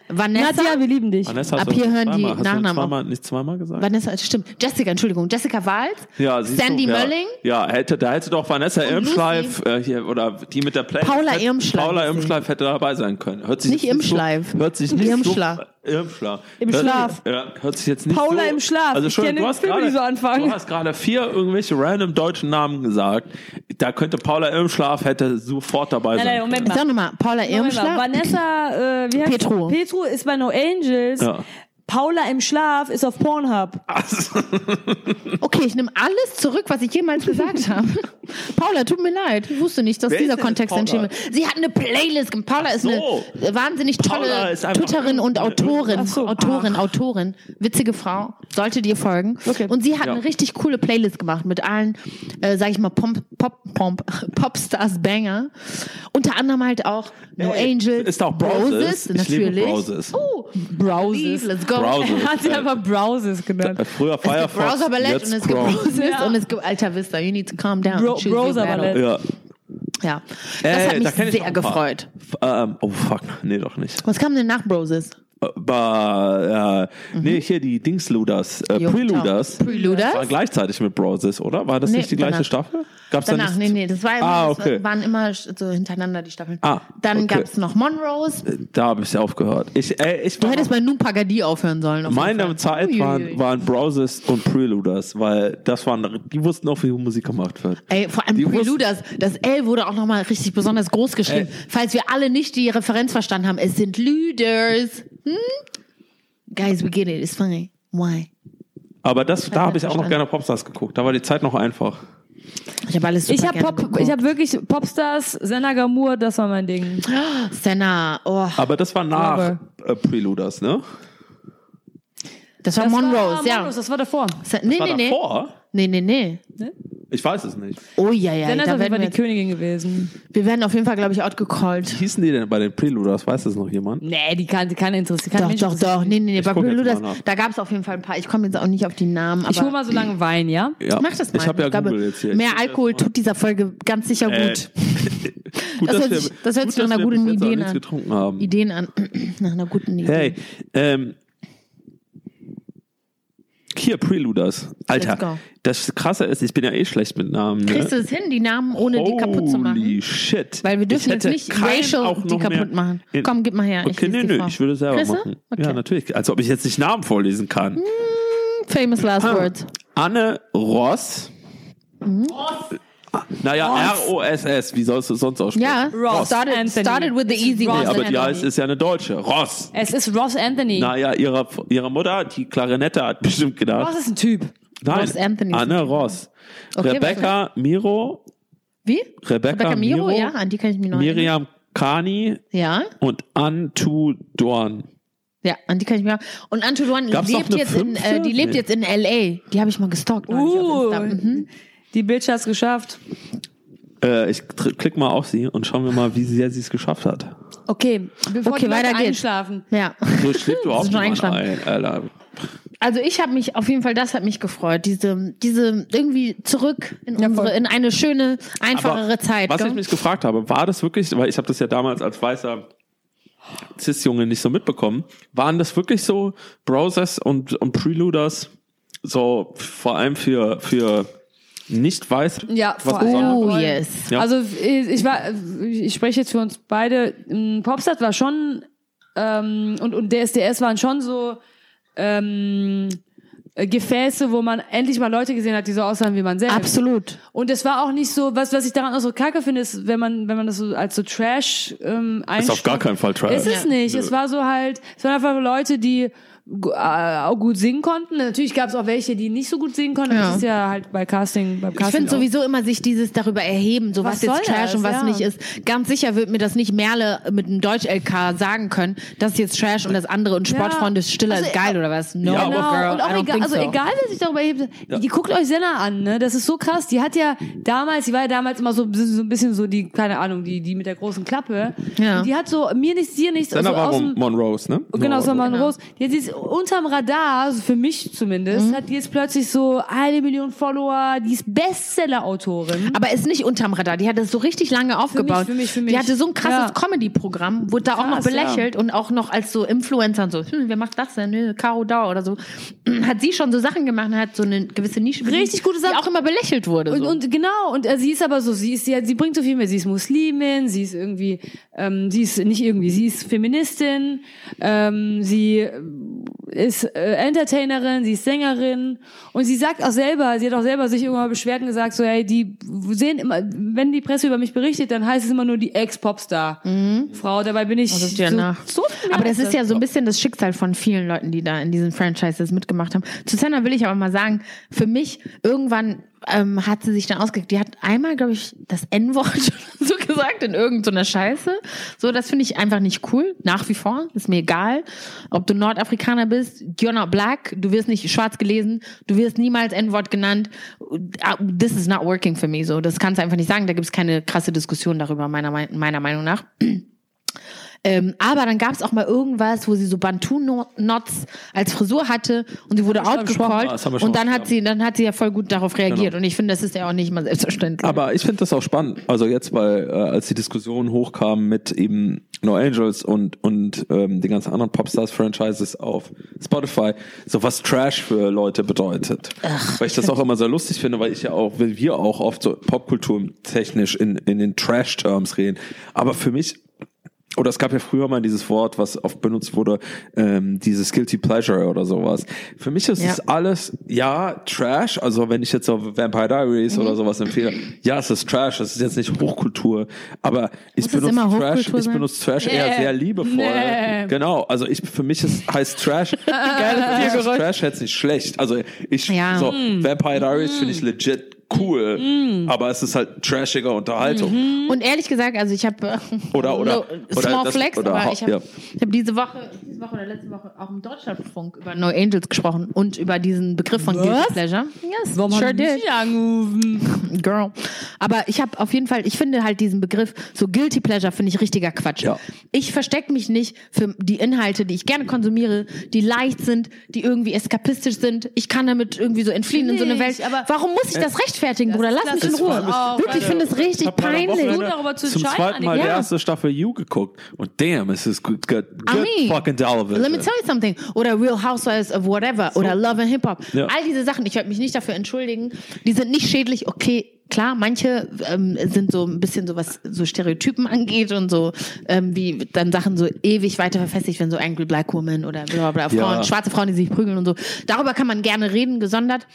S3: Vanessa,
S1: Nadja, wir lieben dich.
S2: Vanessa,
S3: Ab
S2: hast du
S3: hier hören die
S2: zweimal- hast du
S3: Nachnamen
S2: Zweimal, nicht zweimal gesagt?
S3: Vanessa, stimmt. Jessica, Entschuldigung, Jessica Wals,
S2: Ja,
S3: Sandy
S2: du, ja.
S3: Mölling.
S2: Ja, hätte, da hätte doch Vanessa Irmschleif äh, hier, oder die mit der Play.
S3: Paula Irmschleif
S2: Paula. Irmschleif hätte dabei sein können. Hört sich
S3: Nicht Irmschleif.
S2: So, hört sich nicht
S3: Irmschla.
S2: so. Irmschla.
S1: Im
S2: hört,
S1: Schlaf.
S2: Ja, hört sich jetzt nicht
S1: Paula
S2: so,
S1: im Schlaf.
S2: Also schon, du hast gerade,
S1: die so anfangen.
S2: du hast gerade vier irgendwelche random deutschen Namen gesagt. Da könnte Paula Irmschlaf hätte sofort dabei
S1: Nein,
S2: sein.
S1: nein, Moment
S3: Sag
S1: mal.
S3: nochmal, Paula
S1: Moment mal.
S3: Irmschler.
S1: Vanessa, äh, wie heißt
S3: Petro.
S1: Petro ist bei No Angels.
S2: Ja.
S1: Paula im Schlaf ist auf Pornhub.
S3: Okay, ich nehme alles zurück, was ich jemals gesagt habe. Paula, tut mir leid. Ich wusste nicht, dass
S2: Wer
S3: dieser Kontext entstehen wird. Sie hat eine Playlist. gemacht. Paula ist
S2: so.
S3: eine wahnsinnig
S2: Paula
S3: tolle Twitterin und Autorin.
S1: Ach so.
S3: Autorin, Autorin. Witzige Frau. Solltet ihr folgen.
S1: Okay.
S3: Und sie hat
S2: Ja.
S3: eine richtig coole Playlist gemacht mit allen, äh, sag ich mal, Pop, Pop, Pop, Popstars Banger. Unter anderem halt auch No
S2: Ey,
S3: Angels.
S2: ist auch. Ich liebe
S3: natürlich.
S2: Broses.
S3: Oh,
S1: Browses.
S3: let's go.
S2: Browses.
S1: Er hat sie einfach Browses genannt.
S2: Äh, Früher Firefox,
S3: Browser Ballett
S2: jetzt
S3: und es gibt. Browsers
S1: Ja.
S3: und es gibt Alter Vista. You need to calm down.
S1: Bro- Browser. Ballett.
S2: Ja.
S3: Ja. Das
S2: Äh,
S3: hat mich
S2: da
S3: sehr gefreut.
S2: Ähm, oh fuck, nee, doch nicht.
S3: Was kam denn nach Broses?
S2: Äh, War, äh, nee, hier die Dingsluders, äh, Preluders.
S3: Preluders?
S2: War gleichzeitig mit Broses, oder? War das
S3: Nee,
S2: nicht die gleiche
S3: danach.
S2: Staffel? Gab's da
S3: Danach,
S2: nicht?
S3: nee, nee, das war immer,
S2: Ah,
S3: das
S2: okay.
S3: waren immer so hintereinander die Staffeln.
S2: Ah,
S3: Dann
S2: okay.
S3: gab's noch Monrose.
S2: Da habe ich ja aufgehört. Ich, äh, ich
S3: Du hättest bei Nu Pagadi aufhören sollen. auf
S2: meine. Zeit
S3: Uiuiui.
S2: waren, waren Broses und Preluders, weil das waren, die wussten auch, wie Musik gemacht wird.
S3: Ey, vor allem
S2: Die
S3: Preluders, das L wurde auch nochmal richtig besonders groß geschrieben.
S2: Ey.
S3: Falls wir alle nicht die Referenz verstanden haben, es sind Luders. Hm? Guys, we get it, it's funny. Why?
S2: Aber das, da habe ich auch noch gerne Popstars geguckt. Da war die Zeit noch einfach.
S3: Ich habe alles super
S1: Ich habe Pop, ich habe wirklich Popstars, Senna Gamur, das war mein Ding.
S3: Senna, oh,
S2: Aber das war nach äh, Preluders, ne?
S3: das war
S1: Das
S3: Monrose,
S1: war
S3: ja.
S1: Monrose, das war davor.
S3: Se- Nee,
S2: war
S3: nee, nee.
S2: davor?
S3: Nee, nee, nee.
S2: Ich weiß es nicht.
S3: Oh ja, ja.
S1: Senna ist
S3: Da
S1: auf jeden Fall die Königin gewesen.
S3: wir werden auf jeden Fall, glaube ich, outgecallt.
S2: Wie hießen die denn bei den Preluders? Weiß das noch jemand?
S1: Nee, die kann, die kann interessieren. Kein
S3: Doch, doch,
S1: interessiert
S3: doch. Nee, nee, nee.
S2: Ich
S3: Bei Preluders, da gab es auf jeden Fall ein paar. Ich komme jetzt auch nicht auf die Namen. Aber
S1: Ich hol mal so lange Wein, ja?
S2: Ja.
S3: Mach das mal.
S2: Ich habe ja
S3: glaube,
S2: Google jetzt hier.
S3: Mehr
S2: Ich-
S3: Alkohol tut dieser Folge ganz sicher
S2: Äh,
S3: gut.
S2: gut,
S3: Das das hört
S2: gut,
S3: sich nach einer guten Idee an.
S2: getrunken haben.
S3: Ideen an. Nach einer guten Idee.
S2: Hey, ähm, hier, Preluders. Alter, das Krasse ist, ich bin ja eh schlecht mit Namen. Ne?
S3: Kriegst du es hin, die Namen ohne die kaputt zu machen?
S2: Holy shit.
S3: Weil wir dürfen jetzt nicht racial
S2: auch
S3: die kaputt machen.
S2: in-
S3: Komm, gib mal her. Ich
S2: Okay, nee, nee, ich würde es selber
S3: Kriegst du?
S2: machen.
S3: Okay.
S2: Ja, natürlich. Als ob ich jetzt nicht Namen vorlesen kann.
S3: Famous last words.
S2: Anne Ross.
S3: Mhm.
S2: Naja, R-O-S-S. Wie sollst du es sonst aussprechen?
S3: Ja,
S1: Ross
S3: started,
S1: Anthony.
S3: started with the easy
S1: Ross
S2: Nee,
S3: one.
S2: aber die heißt, ist ja eine Deutsche. Ross.
S1: Es ist Ross Anthony.
S2: Naja, ihre, ihre Mutter, die Klarinette, hat bestimmt gedacht.
S1: Ross ist ein Typ.
S2: Nein,
S3: Ross Anthony ist
S2: Anne. Ross.
S3: Okay,
S2: Rebecca Miro.
S3: Wie?
S2: Rebecca,
S3: Rebecca Miro,
S2: Miro.
S3: ja, an die kann ich mich noch erinnern.
S2: Miriam Kani
S3: Ja,
S2: und Antu Dorn.
S3: ja, an die kann ich mich auch. Und Anto Duan lebt jetzt in, äh, die lebt
S2: Nee.
S3: jetzt in L.A. Die habe ich mal gestalkt.
S1: Uh.
S3: Mhm.
S1: Die Bitch hat's geschafft.
S2: Äh, ich klick mal auf sie und schauen wir mal, wie sehr sie es geschafft hat.
S1: Okay, bevor
S3: Okay,
S1: die Leute
S3: weiter geht's.
S1: einschlafen.
S3: Ja.
S2: So schläft überhaupt
S3: schon
S2: niemand
S3: eingeschlafen.
S2: ein, Alter.
S3: Also ich habe mich auf jeden Fall, das hat mich gefreut, diese, diese irgendwie zurück in
S1: Ja,
S3: unsere, in eine schöne, einfachere
S2: Aber
S3: Zeit.
S2: Was
S3: gell?
S2: ich mich gefragt habe, war das wirklich, weil ich habe das ja damals als weißer Cis-Junge nicht so mitbekommen, waren das wirklich so Browsers und, und Preluders so vor allem für, für nicht weiß
S1: Ja,
S2: was. Besonderes?
S3: Oh yes.
S2: Ja.
S1: Also ich war, ich spreche jetzt für uns beide. Popstars war schon ähm, und und DSDS waren schon so ähm, äh, Gefäße, wo man endlich mal Leute gesehen hat, die so aussahen wie man selbst.
S3: Absolut.
S1: Und es war auch nicht so, was was ich daran auch so kacke finde, ist, wenn man wenn man das so als so Trash ähm,
S2: Ist auf gar keinen Fall Trash.
S1: Ist es nicht. Es war so halt, es waren einfach Leute, die auch gut singen konnten. Natürlich gab es auch welche, die nicht so gut singen konnten.
S3: Ja.
S1: Das ist ja halt bei Casting, beim
S3: Ich
S1: Casting.
S3: finde
S1: auch.
S3: sowieso immer sich dieses darüber erheben, so was,
S1: Was
S3: jetzt Trash
S1: das?
S3: und was
S1: Ja.
S3: nicht ist. Ganz sicher wird mir das nicht Merle mit einem Deutsch-LK sagen können, das ist jetzt Trash und das andere und Sportfreunde ist stiller
S1: Also,
S3: ist geil oder was? No,
S2: Ja,
S1: Genau,
S3: girl,
S1: und
S3: I
S1: auch
S3: don't
S1: egal,
S3: think
S1: also
S3: so.
S1: egal, wer sich darüber erhebt, die guckt euch Senna an, ne? Das ist so krass. Die hat ja damals, die war ja damals immer so, so ein bisschen so die, keine Ahnung, die, die mit der großen Klappe.
S3: Ja.
S1: Und die hat so, mir nichts, dir nichts,
S2: Senna
S1: so
S2: war
S1: aus dem,
S2: Monrose, ne?
S1: Genau, so man
S3: Genau.
S1: Rose. Die hat unterm Radar, also für mich zumindest,
S3: Mhm.
S1: hat die jetzt plötzlich so eine Million Follower, die ist Bestseller-Autorin.
S3: Aber ist nicht unterm Radar. Die hat das so richtig lange aufgebaut.
S1: für mich, für mich.
S3: Die hatte so ein krasses
S1: Ja.
S3: Comedy-Programm, wurde da auch noch
S1: Krass,
S3: belächelt und auch noch als so Influencer und so, hm, wer macht das denn? Nö, Caro Dauer oder so. Hat sie schon so Sachen gemacht und hat so eine gewisse Nische
S1: Richtig gute Sachen.
S3: Die auch immer belächelt wurde.
S1: Und,
S3: so.
S1: und genau, und äh, sie ist aber so, sie ist, sie, sie bringt so viel mehr. Sie ist Muslimin, sie ist irgendwie, ähm, sie ist nicht irgendwie, sie ist Feministin, ähm, sie ist äh, Entertainerin, sie ist Sängerin und sie sagt auch selber, sie hat auch selber sich irgendwann beschwert und gesagt, so, hey, die sehen immer, wenn die Presse über mich berichtet, dann heißt es immer nur die Ex-Popstar-Frau. Dabei bin ich
S3: ja
S1: so, so
S3: aber das ist ja so ein bisschen das Schicksal von vielen Leuten, die da in diesen Franchises mitgemacht haben. Zu Senna will ich aber mal sagen, für mich irgendwann ähm, hat sie sich dann ausgekriegt. Die hat einmal, glaube ich, das N-Wort so gesagt in irgendeiner Scheiße. So, das finde ich einfach nicht cool. Nach wie vor. Ist mir egal. Ob du Nordafrikaner bist, you're not black, du wirst nicht schwarz gelesen, du wirst niemals N-Wort genannt. This is not working for me. So, das kannst du einfach nicht sagen. Da gibt es keine krasse Diskussion darüber, meiner, Mei- meiner Meinung nach. Ähm, aber dann gab es auch mal irgendwas, wo sie so Bantu-Knots als Frisur hatte und sie wurde outgecallt
S2: schon
S3: und dann hat sie, dann hat sie ja voll gut darauf reagiert
S2: Genau.
S3: und ich finde, das ist ja auch nicht mal selbstverständlich.
S2: Aber ich finde das auch spannend. Also jetzt, weil äh, als die Diskussion hochkam mit eben No Angels und und ähm, den ganzen anderen Popstars-Franchises auf Spotify, so was Trash für Leute bedeutet. weil ich das auch immer sehr lustig finde, weil ich ja auch, weil wir auch oft so popkulturtechnisch in in den Trash-Terms reden. Aber für mich oder es gab ja früher mal dieses Wort, was oft benutzt wurde, ähm, dieses Guilty Pleasure oder sowas. Für mich ist
S3: Ja.
S2: es alles, ja, Trash. Also wenn ich jetzt auf Vampire Diaries
S3: Mhm.
S2: oder sowas empfehle, ja, es ist Trash, es ist jetzt nicht Hochkultur, aber ich benutze Trash, ich benutze Trash
S1: Nee.
S2: eher sehr liebevoll.
S1: Nee.
S2: Genau, also ich für mich ist heißt Trash, geil, Trash jetzt nicht schlecht. Also ich
S3: Ja.
S2: so
S1: Mm.
S2: Vampire Diaries finde ich legit cool, aber es ist halt trashiger Unterhaltung.
S3: Und ehrlich gesagt, also ich habe
S2: Oder- oder- oder
S3: Small
S2: das-
S3: Flex,
S2: oder
S3: aber ich habe
S2: ja.
S3: ich hab diese Woche, diese Woche oder letzte Woche auch im Deutschlandfunk über No Angels gesprochen und über diesen Begriff von Guilty? Pleasure. Yes,
S1: Warum
S3: sure did.
S1: angerufen?
S3: Girl. Aber ich habe auf jeden Fall, ich finde halt diesen Begriff, so Guilty Pleasure, finde ich richtiger Quatsch.
S2: Ja.
S3: Ich verstecke mich nicht für die Inhalte, die ich gerne konsumiere, die leicht sind, die irgendwie eskapistisch sind. Ich kann damit irgendwie so entfliehen in so eine Welt.
S1: aber-
S3: Warum muss ich das
S2: Äh,
S3: rechtfertigen, Bruder. Lass mich in. Ruhe. Wirklich, ich finde es richtig
S2: hab
S3: peinlich.
S1: Gut, darüber zu
S2: zum zweiten Mal die
S3: Annika.
S2: erste Staffel You geguckt und damn, es ist good, good, fucking television.
S3: Let me tell you something. Oder Real Housewives of whatever. Oder Love and Hip Hop.
S2: Ja.
S3: All diese Sachen, ich werde mich nicht dafür entschuldigen. Die sind nicht schädlich. Okay, klar, manche ähm, sind so ein bisschen so was so Stereotypen angeht und so ähm, wie dann Sachen so ewig weiter verfestigt, wenn so Angry Black Woman oder bla bla, bla Frauen,
S2: Ja.
S3: schwarze Frauen, die sich prügeln und so. Darüber kann man gerne reden, gesondert.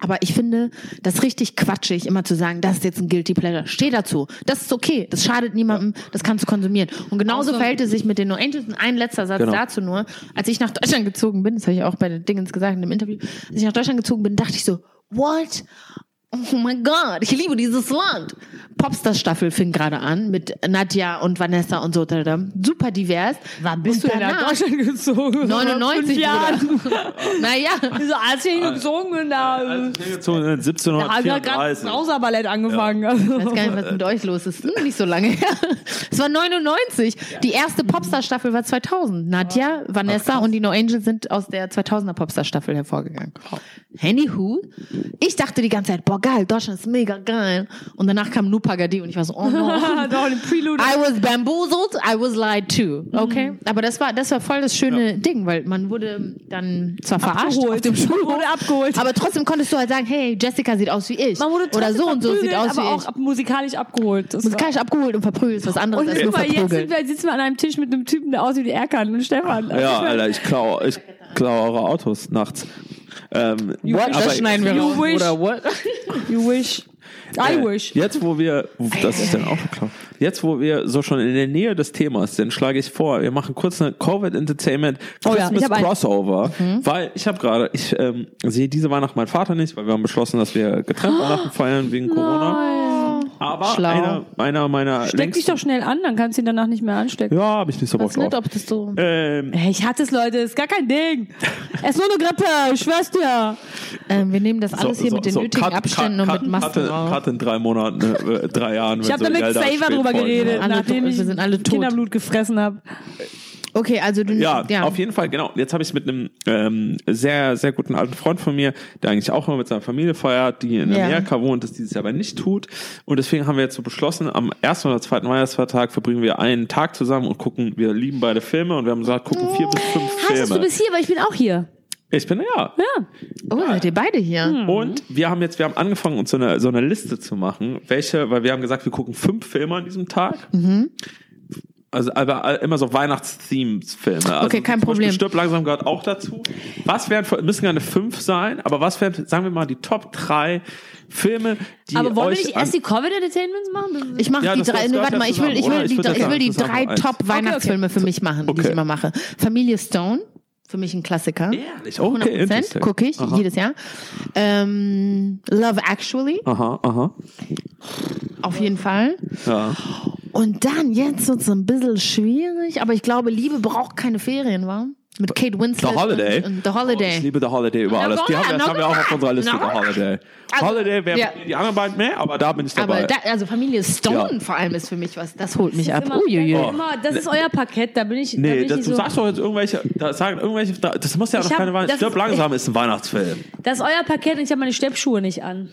S3: Aber ich finde das richtig quatschig, immer zu sagen, das ist jetzt ein Guilty Pleasure. Steh dazu. Das ist okay. Das schadet niemandem. Das kannst du konsumieren. Und genauso
S1: Außer-
S3: verhält es sich mit den No Angels. Und ein letzter Satz
S2: Genau.
S3: dazu nur. Als ich nach Deutschland gezogen bin, das habe ich auch bei den Dingens gesagt in dem Interview, als ich nach Deutschland gezogen bin, dachte ich so, what? Oh mein Gott, ich liebe dieses Land. Popstars-Staffel fing gerade an mit Nadja und Vanessa und so. Super divers.
S1: Wann bist
S3: Und
S1: du denn nach Deutschland gezogen?
S3: 99
S1: Fünf Jahren.
S3: Bruder. naja.
S1: So, als ich gezogen bin, da,
S2: Also, ich bin gezogen
S1: da hat ja gerade
S2: 1734.
S1: Brauserballett angefangen.
S3: Ich weiß gar nicht, was mit euch los ist. Hm, nicht so lange her. Es war 99. Die erste Popstar-Staffel war 2000. Nadja, Vanessa und die No Angels sind aus der 2000er Popstar-Staffel hervorgegangen. Anywho, ich dachte die ganze Zeit, boah geil, Deutschland ist mega geil. Und danach kam Nupagadi und ich war so, oh no. I was bamboozled, I was lied too. Okay? Aber das war, das war voll das schöne Ding, weil man wurde dann zwar verarscht
S1: Abgeholt.
S3: auf dem Schulhof,
S1: wurde abgeholt.
S3: aber trotzdem konntest du halt sagen, hey, Jessica sieht aus wie ich.
S1: Man wurde
S3: Oder so und so sieht
S1: verprügelt,
S3: aus wie
S1: aber
S3: ich.
S1: auch ab, musikalisch abgeholt. Das
S3: Musikalisch abgeholt und verprügelt ist was anderes
S1: Und
S3: als nur
S1: mal, jetzt sind
S3: verprügelt.
S1: wir, sitzen wir an einem Tisch mit einem Typen, der aussieht wie Erkan und Stefan.
S2: Ja, Alter, ich klau, ich klau eure Autos nachts. Ähm,
S1: What?
S3: Das schneiden wir
S1: You
S3: raus.
S1: wish.
S3: Oder what?
S1: You wish. I
S2: Äh,
S1: wish.
S2: Jetzt, wo wir, das ist dann auch klar. Jetzt, wo wir so schon in der Nähe des Themas sind, schlage ich vor, wir machen kurz eine Covid Entertainment
S1: Oh ja,
S2: Christmas
S1: hab einen.
S2: Crossover, weil ich habe gerade, ich ähm, sehe diese Weihnachten meinen Vater nicht, weil wir haben beschlossen, dass wir getrennt Weihnachten feiern wegen Corona. Aber
S3: Schlau.
S2: einer, einer meiner
S1: Steck dich doch schnell an, dann kannst du ihn danach nicht mehr anstecken.
S2: ja, habe ich nicht so Bock
S3: Weiß nicht,
S2: drauf.
S3: ob das so.
S2: Ähm,
S1: Hey, ich hatte es, Leute, ist gar kein Ding. Es ist nur eine Grippe, ich schwör's dir.
S3: Ähm, wir nehmen das alles hier mit den nötigen
S2: cut-
S3: Abständen
S2: cut-
S3: und mit Masken
S2: cut-
S3: drauf.
S2: cut in drei Monaten, äh, drei Jahren.
S1: Ich habe da mit Xaver drüber geredet, nachdem ich
S3: wir sind alle tot.
S1: Kinderblut gefressen habe.
S3: Okay, also du.
S2: Ja, auf jeden Fall, genau. Jetzt habe ich es mit einem ähm, sehr, sehr guten alten Freund von mir, der eigentlich auch immer mit seiner Familie feiert, die in
S3: Ja.
S2: Amerika wohnt, das dieses Jahr aber nicht tut. Und deswegen haben wir jetzt so beschlossen, am ersten oder zweiten Weihnachtsfeiertag verbringen wir einen Tag zusammen und gucken, wir lieben beide Filme und wir haben gesagt, gucken vier bis fünf
S1: Heißt es, du
S2: Filme.
S1: bist hier, weil ich bin auch hier.
S2: Ich bin ja.
S1: Ja.
S3: Oh, seid ihr beide hier?
S1: Hm.
S2: Und wir haben jetzt, wir haben angefangen, uns so eine, so eine Liste zu machen, welche, weil wir haben gesagt, wir gucken fünf Filme an diesem Tag.
S3: Mhm.
S2: Also aber immer so Weihnachtsthemes-Filme. Also
S3: Okay, kein Problem.
S2: Stirb langsam gehört auch dazu. Was wären, müssen gerne fünf sein, aber was wären, sagen wir mal, die Top drei Filme, die
S1: Aber wollen wir nicht erst die Covid-Entertainments machen?
S3: Ich mache
S2: Ja,
S3: die drei. warte mal, ich will, ich will die,
S2: Ich
S3: will die drei. Top-Weihnachtsfilme für mich machen, die ich immer mache. Familie Stone, für mich ein Klassiker.
S2: Ehrlich? Okay,
S3: 100%
S2: interesting.
S3: gucke ich
S2: Aha.
S3: jedes Jahr. Ähm, Love Actually,
S2: Aha, aha.
S3: auf jeden Fall.
S2: Ja.
S3: Und dann jetzt wird es ein bisschen schwierig, aber ich glaube, Liebe braucht keine Ferien, wa? Mit Kate Winslet.
S2: The Holiday.
S3: Und, und The
S2: Oh, ich
S3: Holiday.
S2: liebe The Holiday über alles. Die haben, wir- das haben wir auch auf unserer Liste. The Holiday.
S3: Also,
S2: Holiday wäre
S3: ja.
S2: die anderen beiden mehr, aber da bin ich dabei.
S3: aber da, also Familie Stone
S2: Ja.
S3: vor allem ist für mich was, das holt mich
S1: Das
S3: ab.
S1: immer,
S3: Uiuiui.
S1: immer, das ist euer Parkett, da bin ich, da bin
S2: Nee,
S1: ich
S2: das,
S1: nicht
S2: du
S1: so.
S2: sagst doch jetzt irgendwelche, da sagen irgendwelche, da- das muss ja noch
S1: Ich hab-
S2: keine Weihnachten.
S1: das
S2: Stirb
S1: ist-
S2: langsam ist ein Weihnachtsfilm.
S1: Das ist euer Parkett und ich habe meine Steppschuhe nicht an.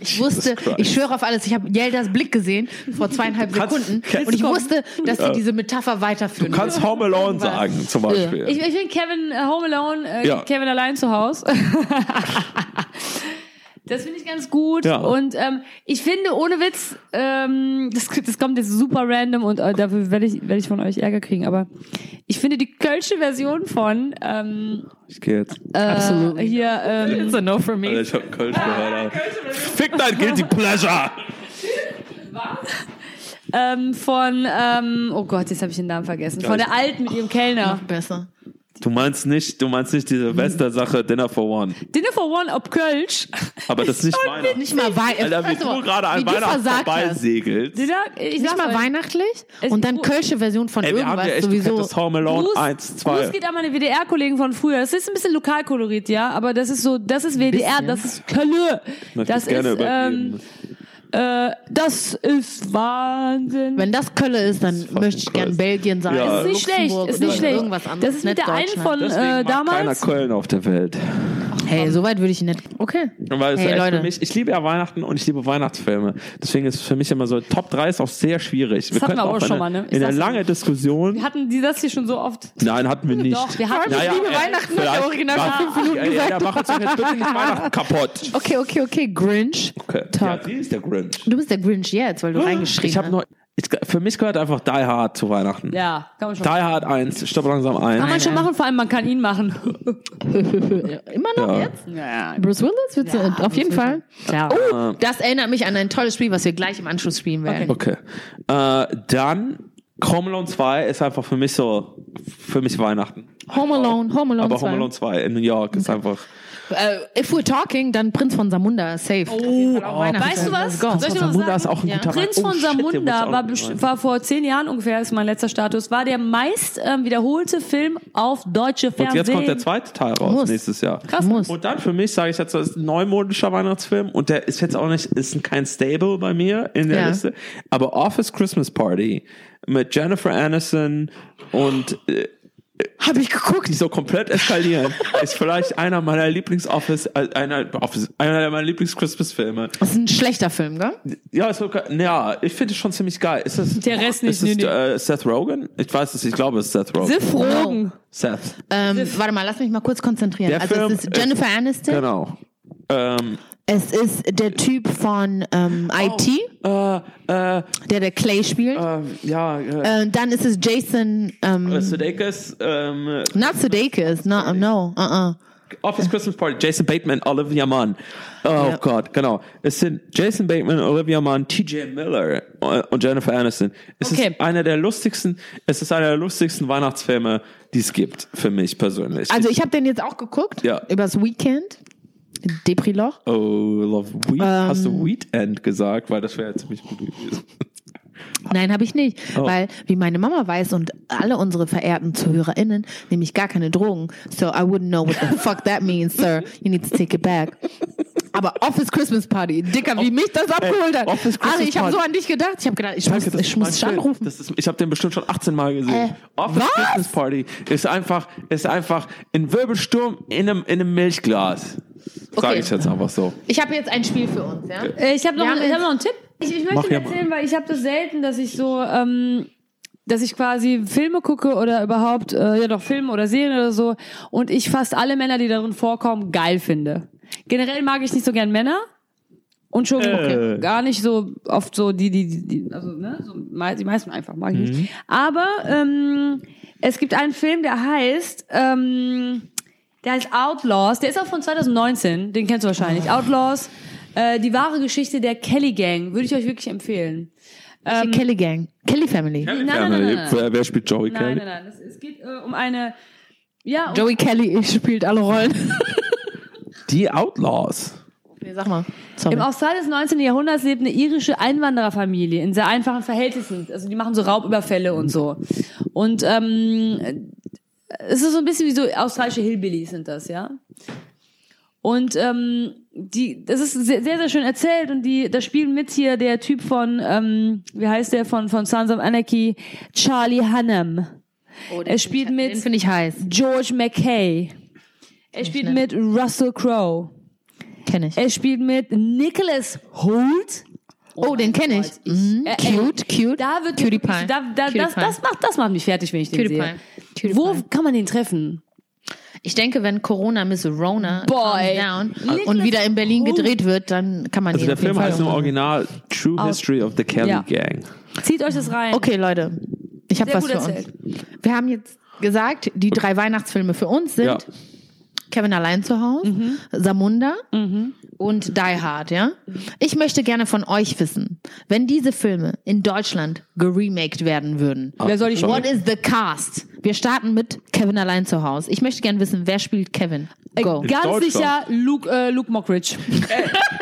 S3: Ich wusste, ich schwöre auf alles, ich habe Yeldas Blick gesehen vor zweieinhalb Sekunden
S2: kannst
S3: und ich wusste, dass sie diese Metapher weiterführen.
S2: Du kannst Home Alone sagen, zum Beispiel.
S1: Ich, ich bin Kevin äh, Home Alone, äh,
S2: Ja.
S1: Kevin allein zu Hause. Das finde ich ganz gut.
S2: Ja.
S1: Und ähm, ich finde, ohne Witz, ähm, das, das kommt jetzt super random und äh, dafür werde ich, werde ich von euch Ärger kriegen. Aber ich finde die kölsche Version von ähm,
S2: Ich gehe jetzt.
S3: Absolut.
S1: äh, hier ähm,
S3: It's a no for
S2: Alter,
S3: me.
S2: ich hab Kölsch gehört. Alter. Fick dein Guilty Pleasure!
S1: Ähm, von ähm, oh Gott, jetzt habe ich den Namen vergessen. Von der Alten mit ihrem Kellner.
S3: Noch besser.
S2: Du meinst nicht, du meinst nicht diese Silvester-Sache Dinner for One.
S1: Dinner for One ob Kölsch.
S2: Aber das ist nicht Weihnachten.
S3: Nicht mal Weihnachten.
S2: Alter, wie du gerade an Weihnachten vorbeisegelst.
S1: Dinner, ich
S3: Nicht mal
S1: euch,
S3: weihnachtlich und dann kölsche Version von
S2: Ey, wir haben
S3: irgendwas
S2: ja echt
S3: sowieso.
S2: das Home Alone
S1: Gruß,
S2: 1,
S1: Gruß
S2: 2.
S1: geht an meine WDR-Kollegen von früher. Das ist ein bisschen Lokalkolorit, ja, aber das ist so, das ist WDR, das ist Kölle.
S2: Möchte
S1: Das
S2: ich gerne
S1: ist, ähm. Äh, das ist Wahnsinn.
S3: Wenn das Kölle ist, dann
S2: fucking
S3: möchte ich gern. Belgien sein.
S2: Ja.
S1: ist nicht schlecht,
S3: Luxemburg
S1: ist
S3: oder
S1: nicht schlecht.
S3: Irgendwas anderes.
S1: Das ist mit
S3: nicht
S1: der einen von äh,
S2: mag keiner
S1: damals.
S2: Köln auf der Welt.
S3: Hey, so weit würde ich nicht. Okay.
S2: Weil es
S3: Hey, Leute.
S2: für mich, ich liebe ja Weihnachten und ich liebe Weihnachtsfilme. Deswegen ist für mich immer so, Top 3 ist auch sehr schwierig.
S1: hatten wir aber
S2: auch
S1: auch schon
S2: eine,
S1: mal, ne? Ich
S2: In einer
S1: sag's dir.
S2: lange Diskussion.
S1: Wir hatten die das hier schon so oft.
S2: Nein, hatten wir nicht.
S1: Doch, wir hatten
S3: Ich liebe
S2: äh,
S3: Weihnachten, hat der Original
S2: Ja,
S3: fünf Minuten
S2: ja, ja,
S3: gesagt.
S2: ja, mach uns doch jetzt bitte nicht Weihnachten kaputt.
S3: Okay, okay, okay. Grinch.
S2: Okay.
S3: Talk.
S2: Ja, sie ist der Grinch.
S3: Du bist der Grinch jetzt, weil du reingeschrien
S2: Ich habe
S3: hast.
S2: noch, ich, für mich gehört einfach Die Hard zu Weihnachten.
S1: Ja, kann man schon.
S2: Die Hard 1, stopp langsam ein.
S1: Kann man schon machen, vor allem man kann ihn machen.
S3: Immer noch
S2: Ja.
S3: jetzt?
S1: Ja,
S3: Bruce Willis?
S1: Ja,
S3: auf jeden
S1: Bruce
S3: Fall.
S1: Ja.
S3: Oh, das erinnert mich an ein tolles Spiel, was wir gleich im Anschluss spielen werden.
S2: Okay. Äh, dann Home Alone 2 ist einfach für mich so, für mich Weihnachten.
S3: Home Alone, Home Alone
S2: Aber
S3: 2.
S2: Home Alone 2 in New York ist einfach.
S3: Äh, if we're talking, dann Prinz von Samunda, safe. Oh,
S1: Weißt du was?
S3: Go.
S1: Soll ich dir was
S2: Samunda
S1: sagen?
S2: ist auch ein
S3: Ja.
S2: guter
S1: Prinz von
S2: Oh,
S1: Samunda war, war vor zehn Jahren ungefähr, ist mein letzter Status, war der meist ähm, wiederholte Film auf deutsche
S2: Und
S1: Fernsehen.
S2: jetzt kommt der zweite Teil raus
S3: Muss.
S2: nächstes Jahr.
S1: Krass.
S3: Muss.
S2: Und dann für mich sage ich jetzt, das ist ein neumodischer Weihnachtsfilm und der ist jetzt auch nicht, ist kein Stable bei mir in der
S3: Ja.
S2: Liste. Aber Office Christmas Party mit Jennifer Aniston und äh,
S3: Hab ich geguckt.
S2: die so komplett eskalieren, ist vielleicht einer meiner Lieblings-Office, äh, einer, Office, einer meiner Lieblings-Christmas-Filme.
S3: Das ist ein schlechter Film, gell?
S2: Ja, ist sogar, ja, ich finde es schon ziemlich geil. Ist das,
S1: Der Rest nicht,
S2: Ist
S1: nee, nee.
S2: äh, Seth Rogen? Ich weiß es, ich glaube, es ist Seth Rogen.
S1: Siff Rogen.
S2: Seth.
S3: Ähm, warte mal, lass mich mal kurz konzentrieren.
S2: Der
S3: also
S2: Film
S3: es ist Jennifer Aniston.
S2: Genau. Ähm,
S3: Es ist der Typ von ähm, IT,
S2: äh, äh,
S3: der der Clay spielt.
S2: äh, ja, äh,
S3: Äh, dann ist es Jason, ähm,
S2: Sudeikis, ähm,
S3: not Sudeikis, no, no, uh -uh.
S2: Office Christmas Party, Jason Bateman, Olivia Munn. Oh
S3: Ja.
S2: Gott, genau. Es sind Jason Bateman, Olivia Munn, TJ Miller und Jennifer Aniston. Es
S1: Okay.
S2: ist einer der lustigsten, es ist einer der lustigsten Weihnachtsfilme, die es gibt, für mich persönlich.
S3: Also ich habe den jetzt auch geguckt,
S2: Ja.
S3: übers Weekend. Depri-Loch.
S2: Oh, love Wheat. Hast
S3: Ähm.
S2: du Weekend gesagt? Weil das wäre ziemlich gut gewesen.
S3: Nein, habe ich nicht,
S2: Oh.
S3: weil wie meine Mama weiß und alle unsere verehrten ZuhörerInnen, nehme ich gar keine Drogen. So I wouldn't know what the fuck that means, sir. You need to take it back. Aber Office Christmas Party, Dicker, wie mich das abgeholt hat.
S2: Office Christmas
S3: Ari, ich habe
S2: Party.
S3: so an dich gedacht. Ich habe gedacht, ich muss,
S2: Danke, das
S3: ich muss anrufen.
S2: Das ist, ich habe den bestimmt schon 18 Mal gesehen.
S3: Äh,
S2: Office
S3: was?
S2: Christmas Party ist einfach, ist einfach ein Wirbelsturm in einem, in einem Milchglas. Sag
S3: Okay.
S2: ich jetzt einfach so.
S3: Ich habe jetzt ein Spiel für uns, ja?
S1: Äh, Ich habe noch,
S3: Wir haben
S1: ich hab noch einen Tipp. Ich, ich möchte dir erzählen, weil ich habe das selten, dass ich so, ähm, dass ich quasi Filme gucke oder überhaupt, äh, ja doch Filme oder Serien oder so und ich fast alle Männer, die darin vorkommen, geil finde. Generell mag ich nicht so gern Männer und schon
S2: Äh.
S1: gar nicht so oft so die, die, die, die also ne, so, die meisten einfach mag ich nicht. Aber ähm, es gibt einen Film, der heißt ähm, der heißt Outlaws, der ist auch von 2019, den kennst du wahrscheinlich. Outlaws, äh, die wahre Geschichte der Kelly Gang, würde ich euch wirklich empfehlen.
S3: Die Kelly Gang. Kelly Family.
S1: nein, nein, nein, nein.
S2: Wer, wer spielt Joey
S1: Nein,
S2: Kelly?
S1: nein, nein, es, es geht äh, um eine, ja, um,
S3: Joey Kelly spielt alle Rollen.
S2: Die Outlaws.
S3: Nee, sag mal. Sorry.
S1: Im Australien des 19. Jahrhunderts lebt eine irische Einwandererfamilie in sehr einfachen Verhältnissen. Also die machen so Raubüberfälle und so. Und ähm, es ist so ein bisschen wie so australische Hillbillies sind das, ja. Und ähm, die, das ist sehr, sehr, sehr schön erzählt und die, da spielen mit hier der Typ von, ähm, wie heißt der von von Sons of Anarchy, Charlie Hunnam.
S3: Oh,
S1: er spielt
S3: Den
S1: mit
S3: finde ich heiß.
S1: George McKay. Er spielt mit Russell Crowe.
S3: Kenne ich.
S1: Er spielt mit Nicholas Holt.
S3: Oh, den kenne ich. Mhm.
S1: Äh,
S3: Cute, cute.
S1: Da wird
S3: Cutie Pie.
S1: Da, da,
S3: Cutie
S1: das,
S3: Pie.
S1: das, macht, das macht mich fertig, wenn ich den
S3: Cutie
S1: sehe.
S3: Pie. Cutie
S1: Wo
S3: Pie.
S1: kann man den treffen?
S3: Ich denke, wenn Corona Miss Rona
S1: ey.
S3: down
S1: Nicholas
S3: und wieder in Berlin gedreht wird, dann kann man
S2: Also der Film heißt im. Original True
S1: Aus-
S2: History of the Kelly
S1: Ja.
S2: Gang.
S1: Zieht euch das rein.
S3: Okay, Leute, ich habe
S1: Sehr
S3: was
S1: gut
S3: für
S1: erzählt.
S3: uns. Wir haben jetzt gesagt, die drei Weihnachtsfilme für uns sind
S2: Ja.
S3: Kevin allein zu Hause,
S1: Mhm.
S3: Samunda und Die Hard, ja? Ich möchte gerne von euch wissen, wenn diese Filme in Deutschland geremaked werden würden.
S1: Wer soll die
S3: What is the cast? Wir starten mit Kevin allein zu Hause. Ich möchte gerne wissen, wer spielt Kevin?
S1: Äh,
S3: Go.
S1: Ganz sicher Luke, äh, Luke Mockridge.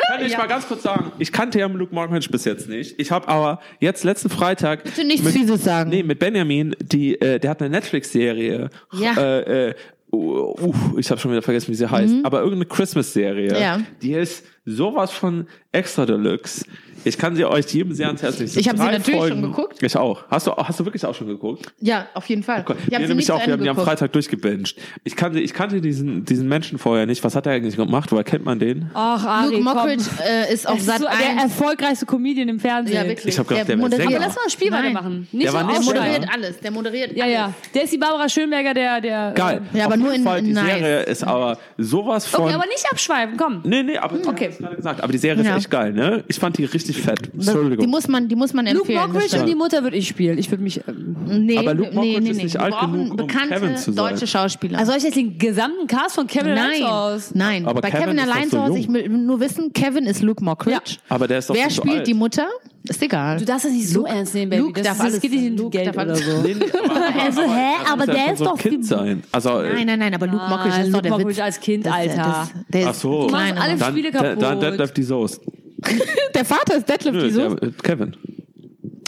S2: Kann ich mal ganz kurz sagen, ich kannte ja Luke Mockridge bis jetzt nicht. Ich habe aber jetzt letzten Freitag
S3: Bitte nichts
S2: mit,
S3: Fieses sagen.
S2: Nee, mit Benjamin, die, äh, der hat eine Netflix-Serie.
S3: Ja.
S2: Äh, äh, uh, uh, ich habe schon wieder vergessen, wie sie heißt. Aber irgendeine Christmas-Serie.
S3: Mhm. Ja.
S2: Die ist sowas von extra deluxe. Ich kann sie euch jedem sehr ans Herz legen.
S3: Ich hab sie natürlich schon
S2: Folgen-
S3: geguckt.
S2: Ich auch. Hast du, hast du wirklich auch schon geguckt?
S3: Ja, auf jeden Fall. Ich
S2: Wir
S3: habe sie
S2: nämlich
S3: nicht
S2: auch, wir haben die am. Freitag durchgebinged. Ich kannte, ich kannte diesen, diesen Menschen vorher nicht. Was hat er eigentlich gemacht? Woher kennt man den?
S1: Ach, Ari,
S3: Luke Mockridge äh, ist auf Sat
S1: so der
S3: 1.
S1: erfolgreichste Comedian im Fernsehen.
S3: Ja, wirklich.
S2: Ich hab gedacht, der wäre
S3: moderiert-
S2: Sänger.
S1: Lass mal ein Spiel
S3: Nein.
S1: weitermachen. Nicht
S2: Der
S1: so
S2: war nicht
S3: Der
S2: Ausschreiben.
S3: moderiert alles. Der moderiert
S1: Ja,
S3: alles.
S1: ja. Der ist die Barbara Schönberger, der, der.
S2: Geil.
S3: Ja, aber nur in-
S2: Fall, die. Serie ist aber sowas von.
S1: Okay, aber nicht abschweifen, komm.
S2: nee, nee, aber
S1: Okay.
S2: okay. Aber die Serie
S3: Ja.
S2: ist echt geil, ne? Ich fand die richtig fett. Entschuldigung.
S3: die muss man, die muss man
S1: Luke
S3: empfehlen. das
S1: Mockridge und die Mutter würde ich spielen. Ich würde mich. Ähm,
S3: Nee,
S2: Aber Luke
S3: nee,
S2: Mockridge
S3: nee,
S2: ist
S3: nee.
S2: nicht
S3: Wir
S2: alt
S3: brauchen
S2: genug, um
S3: bekannte
S2: Kevin zu sein.
S3: deutsche Schauspieler.
S1: also soll ich jetzt den gesamten Cast von Kevin
S3: nein,
S1: allein aus?
S3: nein.
S2: Aber
S3: Bei
S2: Kevin
S3: Kevin,
S2: ist
S3: allein
S2: so jung.
S3: ich will nur wissen, Kevin ist Luke Mockridge.
S1: Ja.
S2: aber der ist doch
S3: Wer
S2: so
S3: spielt
S2: alt.
S3: die Mutter? Ist egal.
S1: Du darfst das nicht so
S3: Luke-
S1: ernst nehmen, Baby.
S3: Luke
S1: das,
S3: darf
S1: das
S3: alles-
S1: geht nicht in
S3: Luke
S1: Geld oder so.
S2: Nee, nee, aber, aber,
S1: Also, hä?
S2: er
S1: Aber der ist doch
S2: Kind sein. Also,
S3: Nein, nein, nein, aber Luke Mockridge ist doch
S1: Luke
S3: der
S1: Mockridge
S3: Witz.
S1: als Kind, Alter.
S3: Ist
S2: Ach so.
S1: Du machst alle
S2: dann,
S1: Spiele
S2: dann,
S1: kaputt.
S2: dann Deadlift die Soße.
S3: Der Vater ist Deadlift
S2: Nö,
S3: wieso?
S2: der, äh, Kevin.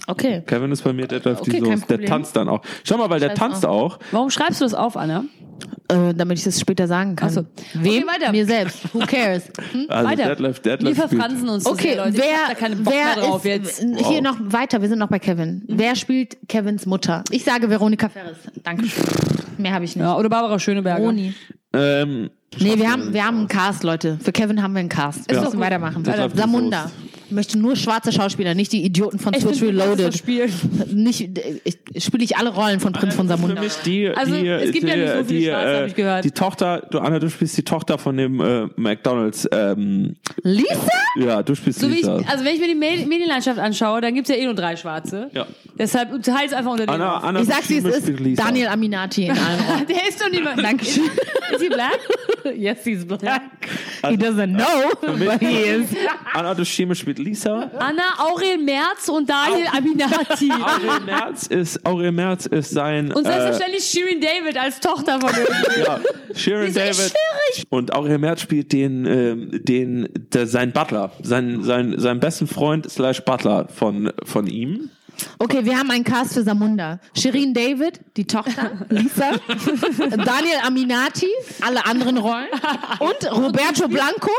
S3: Okay.
S2: Kevin ist bei mir Deadlift
S3: Okay,
S2: Soße. Der tanzt dann auch. Schau mal, weil der tanzt auch.
S1: Warum schreibst du das auf, Anna?
S3: Äh, damit ich das später sagen kann.
S1: Ach so.
S3: Wem?
S1: Okay, weiter.
S3: Mir selbst. Who cares? Hm?
S2: Also
S1: Weiter.
S2: Deadlift,
S1: Wir
S2: Deadlift spielt.
S1: verfransen uns
S3: Okay,
S1: sehr,
S3: wer,
S1: hab da keine Bock
S3: wer
S1: mehr drauf
S3: ist,
S1: jetzt.
S3: hier noch weiter, wir sind noch bei Kevin. Wer spielt Kevins Mutter? Ich sage Veronika Ferris. Dankeschön. Mehr habe ich nicht.
S1: Ja, oder Barbara Schöneberger.
S3: Roni.
S2: Ähm,
S3: Nee, wir haben, wir haben einen Cast, Leute. Für Kevin haben wir einen Cast. Wir müssen weitermachen. Samunda. Möchte nur schwarze Schauspieler, nicht die Idioten von
S1: Ich bin
S3: Reloaded.
S1: das Spiel.
S3: Nicht, ich, spiele ich alle Rollen von Prinz von
S2: Für
S3: Samunda.
S2: mich die,
S1: Also,
S2: die,
S1: es gibt
S2: die,
S1: ja nicht so viele
S2: die,
S1: Schwarze, hab ich gehört.
S2: die Tochter, du Anna, du spielst die Tochter von dem äh, McDonalds. Ähm,
S3: Lisa?
S2: ja, du spielst
S1: So wie ich,
S2: Lisa.
S1: also wenn ich mir die Medi- Medienlandschaft anschaue, dann gibt's ja eh nur drei Schwarze.
S2: Ja.
S1: Deshalb teils einfach unter den.
S2: Anna, Anna
S3: Ich sag's wie es
S2: Schieme
S3: ist.
S2: Lisa.
S3: Daniel Aminati in allen Rollen.
S1: Der ist doch niemand. Dankeschön. Ist he black? yes, he's black.
S3: He doesn't know, but he is.
S2: Anna Dushime spielt Lisa.
S1: Anna, Aurel Merz und Daniel Aminati.
S2: Aurel Merz ist, Aurel Merz ist sein,
S1: Und
S2: äh,
S1: selbstverständlich Shirin David als Tochter von ihm.
S2: ja,
S1: sind
S2: David. Und Aurel Merz spielt den, ähm, den, der, sein Butler, sein, sein, seinen besten Freund slash Butler von, von ihm.
S3: Okay, wir haben einen Cast für Samunda. Shirin David, die Tochter, Lisa, Daniel Aminati, alle anderen Rollen und Roberto Blanco,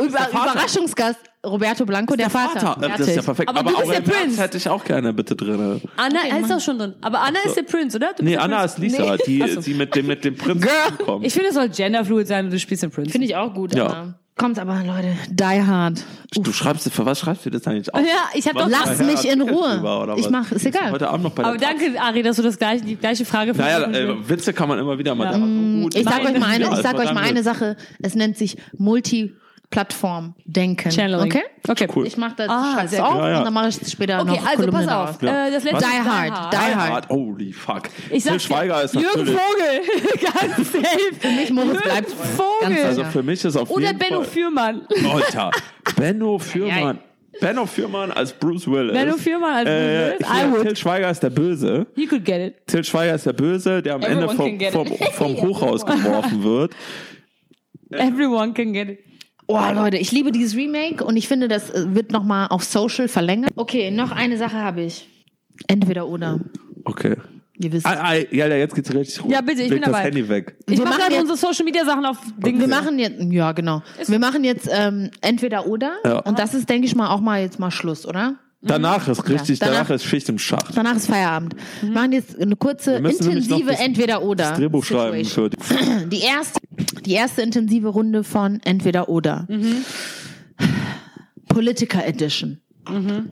S3: Über. Überraschungsgast Roberto Blanco, der, Vater.
S2: Äh, Das ist ja perfekt.
S1: Aber
S2: Aber,
S1: du bist
S2: Aurel
S1: der Prince.
S2: hätte ich auch gerne bitte drin.
S1: Anna ist doch schon drin. Aber Anna ist der Prinz, oder? Du
S2: Nee,
S1: der
S2: Anna
S1: Prinz.
S2: ist Lisa, die,
S1: Ach so.
S2: die mit dem, mit dem Prinzen
S3: Girl.
S2: kommt.
S1: Ich finde, es soll genderfluid sein und du spielst den Prinz.
S3: Finde ich auch gut.
S2: Ja.
S3: aber- Kommt aber, Leute, Die Hard.
S2: Du schreibst, für was schreibst du das eigentlich auf?
S1: Ja, ich habe doch.
S2: Was?
S3: Lass
S2: Ja,
S3: mich in Ruhe. Ich mach, ist egal.
S2: Heute Abend noch bei der
S1: Aber danke, Ari, dass du das gleiche, die gleiche Frage
S2: Naja,
S1: versuchen willst.
S2: äh, Witze kann man immer wieder mal. Der war so gut.
S3: Ich sag euch mal eine,
S2: Ja,
S3: ich sag euch mal eine. Sache. Es nennt sich Multiplattform denken.
S1: Channeling.
S3: Okay?
S1: Okay.
S2: Cool.
S3: Ich mach das
S1: Ah, sehr
S3: auf.
S2: Ja, ja.
S3: und dann mache ich später
S1: Okay,
S3: noch
S1: also
S3: Kolumne
S1: pass auf. Äh, das letzte
S3: Die
S1: ist
S3: Hard. Die
S2: Die
S3: Hard.
S2: Hard. Holy fuck.
S1: Ich
S2: Till Schweiger ist
S1: Jürgen
S2: natürlich.
S1: Vogel. Ganz safe. Für
S3: mich Moritz bleibt
S1: Vogel.
S2: Also für mich ist auf
S1: Oder
S2: jeden
S1: Benno
S2: Fall.
S1: Fürmann.
S2: Alter. Benno Fürmann. Benno Fürmann als Bruce Willis.
S1: Benno Fürmann als Bruce
S2: Äh,
S1: Willis? I
S2: hier,
S1: would.
S2: Till Schweiger ist der Böse.
S1: He could get it.
S2: Till Schweiger ist der Böse, der am
S1: Everyone
S2: Ende vom, vom, vom Hochhaus geworfen wird.
S1: Everyone can get it.
S3: Oh Leute, ich liebe dieses Remake und ich finde, das äh, wird nochmal auf Social verlängert. Okay, noch eine Sache habe ich. Entweder oder.
S2: Okay.
S3: Ihr wisst.
S2: Ah, ah, ja, ja, jetzt geht's richtig rum.
S1: Ja, bitte, ich
S2: Leg
S1: bin
S2: das
S1: dabei.
S2: Handy weg.
S1: Ich
S3: Wir
S1: mache
S3: jetzt-
S1: unsere Social Media Sachen auf Dinge.
S3: Wir machen jetzt, ja genau. Wir machen jetzt ähm, entweder oder
S2: Ja.
S3: und das ist, denke ich mal, auch mal jetzt mal Schluss, oder?
S2: Danach ist richtig,
S3: danach-
S2: danach, ist Schicht im Schacht.
S3: Danach ist Feierabend. Wir machen jetzt eine kurze, intensive
S2: das-
S3: entweder oder.
S2: Das Drehbuch schreiben für die.
S3: Die erste, die erste intensive Runde von Entweder oder. Politiker Edition.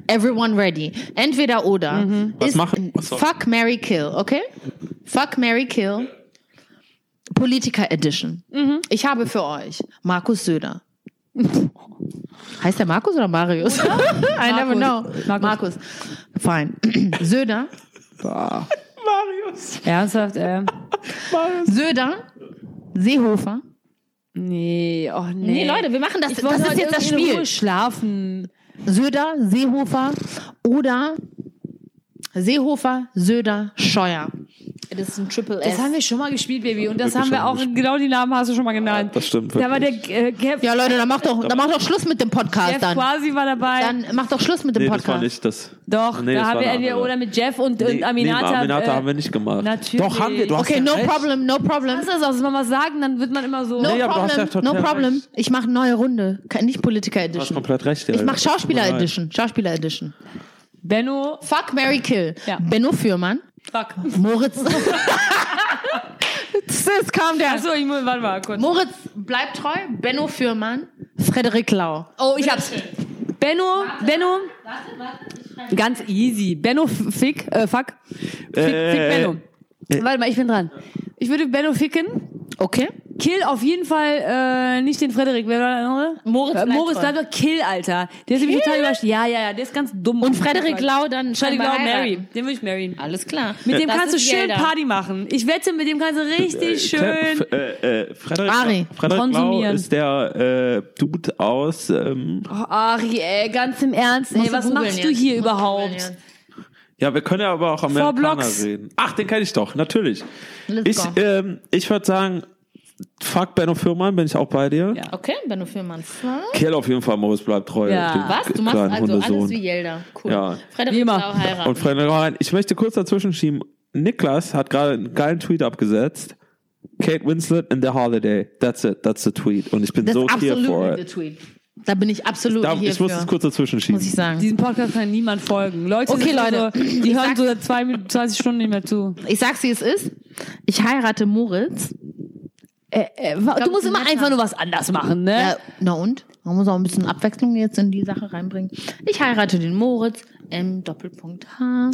S3: Everyone ready. Entweder oder.
S2: Was machen- was soll-
S3: Fuck, Mary Kill, okay? Fuck, Mary Kill. Politiker Edition. Ich habe für euch Markus Söder. Heißt der Markus oder Marius? I never know.
S1: Markus.
S3: Markus. Fine. Söder.
S2: Marius.
S1: Ernsthaft, äh.
S3: Söder. Seehofer.
S1: Nee, oh nee.
S3: Nee, Leute, wir machen das.
S1: Ich
S3: Das
S1: wollte
S3: ist jetzt das Spiel.
S1: Ruhe schlafen.
S3: Söder, Seehofer oder Seehofer, Söder, Scheuer. Das ist ein Triple S.
S1: Das haben wir schon mal gespielt, Baby. Und das haben wir auch,
S2: gespielt.
S1: genau die Namen hast du schon mal genannt.
S2: das stimmt
S1: Da war der äh, Kev,
S3: ja, Leute, dann macht doch, dann macht doch Schluss mit dem Podcast
S1: Jeff
S3: dann.
S1: quasi war dabei.
S3: Dann macht doch Schluss mit dem
S2: Nee,
S3: Podcast.
S2: das war nicht das.
S1: Doch,
S2: Nee,
S1: da
S2: das
S1: haben wir
S2: andere.
S1: oder mit Jeff und,
S2: Nee,
S1: und Aminata.
S2: Nee, Aminata
S1: äh,
S2: haben wir nicht gemacht.
S1: natürlich.
S2: Doch, haben wir. Du hast
S3: Okay,
S2: ja
S3: no
S2: recht.
S3: problem, no problem.
S1: Was ist das? Wenn man was sagen, dann wird man immer so.
S3: No
S2: ja
S3: problem,
S2: total
S3: no problem.
S2: recht.
S3: Ich mache neue Runde. Nicht Politiker
S2: Du hast
S3: Edition.
S2: komplett recht. Ja.
S3: Ich mache Schauspieler. Edition. Schauspieler Edition.
S1: Benno.
S3: Fuck, Mary Kill.
S1: Ja.
S3: Benno Fürmann.
S1: Fuck.
S3: Moritz. Sis, calm down.
S1: Achso, ich muss, warte mal kurz.
S3: Moritz bleibt treu. Benno Fürmann. Frederik Lau.
S1: Oh, ich hab's. Benno, Benno. Ganz easy. Benno Fick, äh, fuck. Fick,
S2: Äh,
S1: Fick Benno. Warte mal, ich bin dran. Ich würde Benno ficken.
S3: Okay.
S1: Kill auf jeden Fall äh, nicht den Frederik. Wer war der andere?
S3: Moritz
S1: äh, Moritz doch Kill, Alter. Der ist nämlich total überrascht. Ja, ja, ja, der ist ganz dumm.
S3: Und Frederik Lau dann
S1: Frederik Lau, Mary. Den würde ich marryen.
S3: Alles klar.
S1: Mit dem
S3: Das
S1: kannst du
S3: ist
S1: schön
S3: Gelder.
S1: Party machen. Ich wette, mit dem kannst du richtig schön.
S2: F- äh, äh, Frederik,
S3: Ari,
S2: Frederik Lau
S1: konsumieren.
S2: ist der äh, Dude aus. Ähm,
S1: Oh, Ari, ey, ganz im Ernst, ey,
S3: Musst du
S1: was
S3: googeln
S1: machst du
S3: jetzt.
S1: hier
S3: Musst du
S1: überhaupt?
S3: googeln jetzt.
S2: Ja, wir können ja aber auch Amerikaner reden. Ach, den kenne ich doch, natürlich.
S3: Let's
S2: Ich, ähm, ich würde sagen, fuck Benno Firman, bin ich auch bei dir.
S1: Ja.
S3: Okay, Benno Fürmann. Fuck.
S2: Kill auf jeden Fall, Moritz bleibt treu.
S1: Ja.
S3: Was? Du machst also alles
S2: Hundesohn.
S3: wie Jelda. Cool.
S2: Ja.
S1: Wie
S3: Frederik
S1: immer.
S3: Lau heiraten.
S2: Und Frederik rein. Ich möchte kurz dazwischen schieben. Niklas hat gerade einen geilen Tweet abgesetzt. Kate Winslet in The Holiday. That's it. That's the tweet. Und ich bin
S3: das
S2: so here for it.
S3: Tweet. Da bin ich absolut
S2: Da,
S3: hier
S2: ich muss es kurz dazwischen schieben.
S3: muss ich sagen.
S1: Diesem Podcast kann niemand folgen. Leute,
S3: Okay, Leute.
S1: So, die
S3: Ich
S1: hören so seit zwei, Minuten- 20 Stunden nicht mehr zu.
S3: Ich sag's, wie es ist. Ich heirate Moritz.
S1: Äh, äh, du musst immer einfach nur was anders machen, ne?
S3: Ja, na und? Man muss auch ein bisschen Abwechslung jetzt in die Sache reinbringen. Ich heirate den Moritz. M Doppelpunkt H.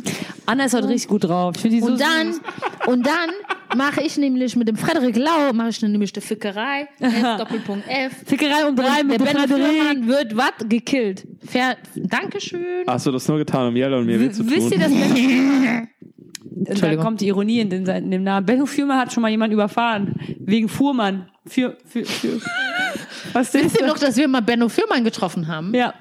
S1: Anna ist heute richtig gut drauf. Ich finde die so
S3: Und dann,
S1: süß.
S3: und dann mache ich nämlich mit dem Frederik Lau, mache ich nämlich die Fickerei. F Doppelpunkt F.
S1: Fickerei um drei
S3: Und der
S1: mit
S3: Benno
S1: Frederik.
S3: Fürmann wird was? Gekillt. Fair. Dankeschön.
S2: Hast du das nur getan, um Jella und mir weh zu tun?
S1: Wisst ihr das? Und da
S3: Entschuldigung.
S1: kommt die Ironie in den, in dem Namen. Benno Fürmann hat schon mal jemanden überfahren. Wegen Fuhrmann. Für, für, für. Was
S3: Wisst
S1: ist
S3: ihr
S1: das?
S3: noch, dass wir mal Benno Fürmann getroffen haben?
S1: Ja.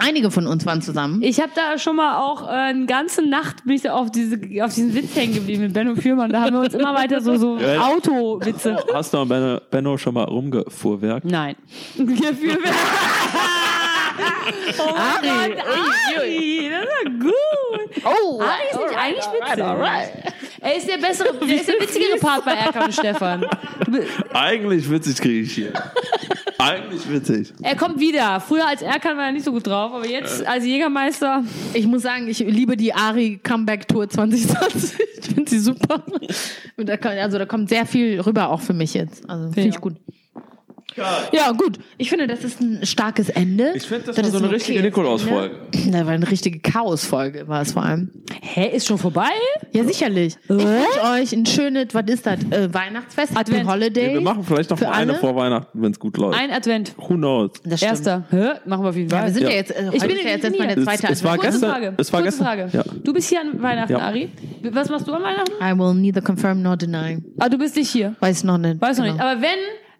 S3: Einige von uns waren zusammen.
S1: Ich habe da schon mal auch äh, eine ganze Nacht bin ich da auf, diese, auf diesen Witz hängen geblieben mit Benno Fürmann. Da haben wir uns immer weiter so, so
S2: Ja.
S1: Autowitze.
S2: Hast du Benno, Benno schon mal rumgefuhrwerk?
S1: Nein. Gefühl. Oh mein
S3: Ari.
S1: Gott, Ari, das ist ja gut.
S3: Oh,
S1: Ari ist nicht eigentlich witzig. Er ist der bessere, der ist der witzigere Part bei Erkan und Stefan.
S2: Eigentlich witzig kriege ich hier. Eigentlich witzig.
S1: Er kommt wieder. Früher als Erkan war er nicht so gut drauf, aber jetzt als Jägermeister.
S3: Ich muss sagen, ich liebe die Ari Comeback Tour 2020. Ich finde sie super. Und da kommt, also da kommt sehr viel rüber auch für mich jetzt. Also finde
S1: Ja.
S3: ich gut. Ja, gut. Ich finde, das ist ein starkes Ende.
S2: Ich finde, das, war
S3: ist
S2: so eine
S3: ein
S2: richtige
S3: okayes
S2: Nikolaus-Folge.
S3: Das war eine richtige Chaos-Folge, war es vor allem.
S1: Hä, ist schon vorbei?
S3: Ja, sicherlich. Ich wünsche euch ein schönes, was ist das? Äh, Weihnachtsfest,
S1: Advent.
S3: Holiday.
S2: Wir machen vielleicht noch
S3: Für
S2: eine
S3: alle?
S2: vor Weihnachten, wenn es gut läuft.
S1: Ein Advent.
S2: Who knows?
S3: das stimmt.
S1: Erster. Hä? Machen wir auf jeden Fall.
S3: Ja, wir sind ja,
S2: Ja.
S3: jetzt, äh,
S1: Ich bin
S3: ja jetzt
S1: in
S3: erstmal der
S2: Es-
S3: zweite
S2: es war
S3: Advent.
S1: Kurze
S2: gestern-
S1: Frage.
S2: es war
S1: Kurze
S2: gestern-
S1: Frage.
S2: ja.
S1: Du bist hier an Weihnachten,
S2: Ja.
S1: Ari. Was machst du an Weihnachten?
S3: I will neither confirm nor deny.
S1: Ah, du bist nicht hier.
S3: Weiß noch nicht.
S1: Weiß noch
S3: Genau.
S1: nicht. Aber wenn,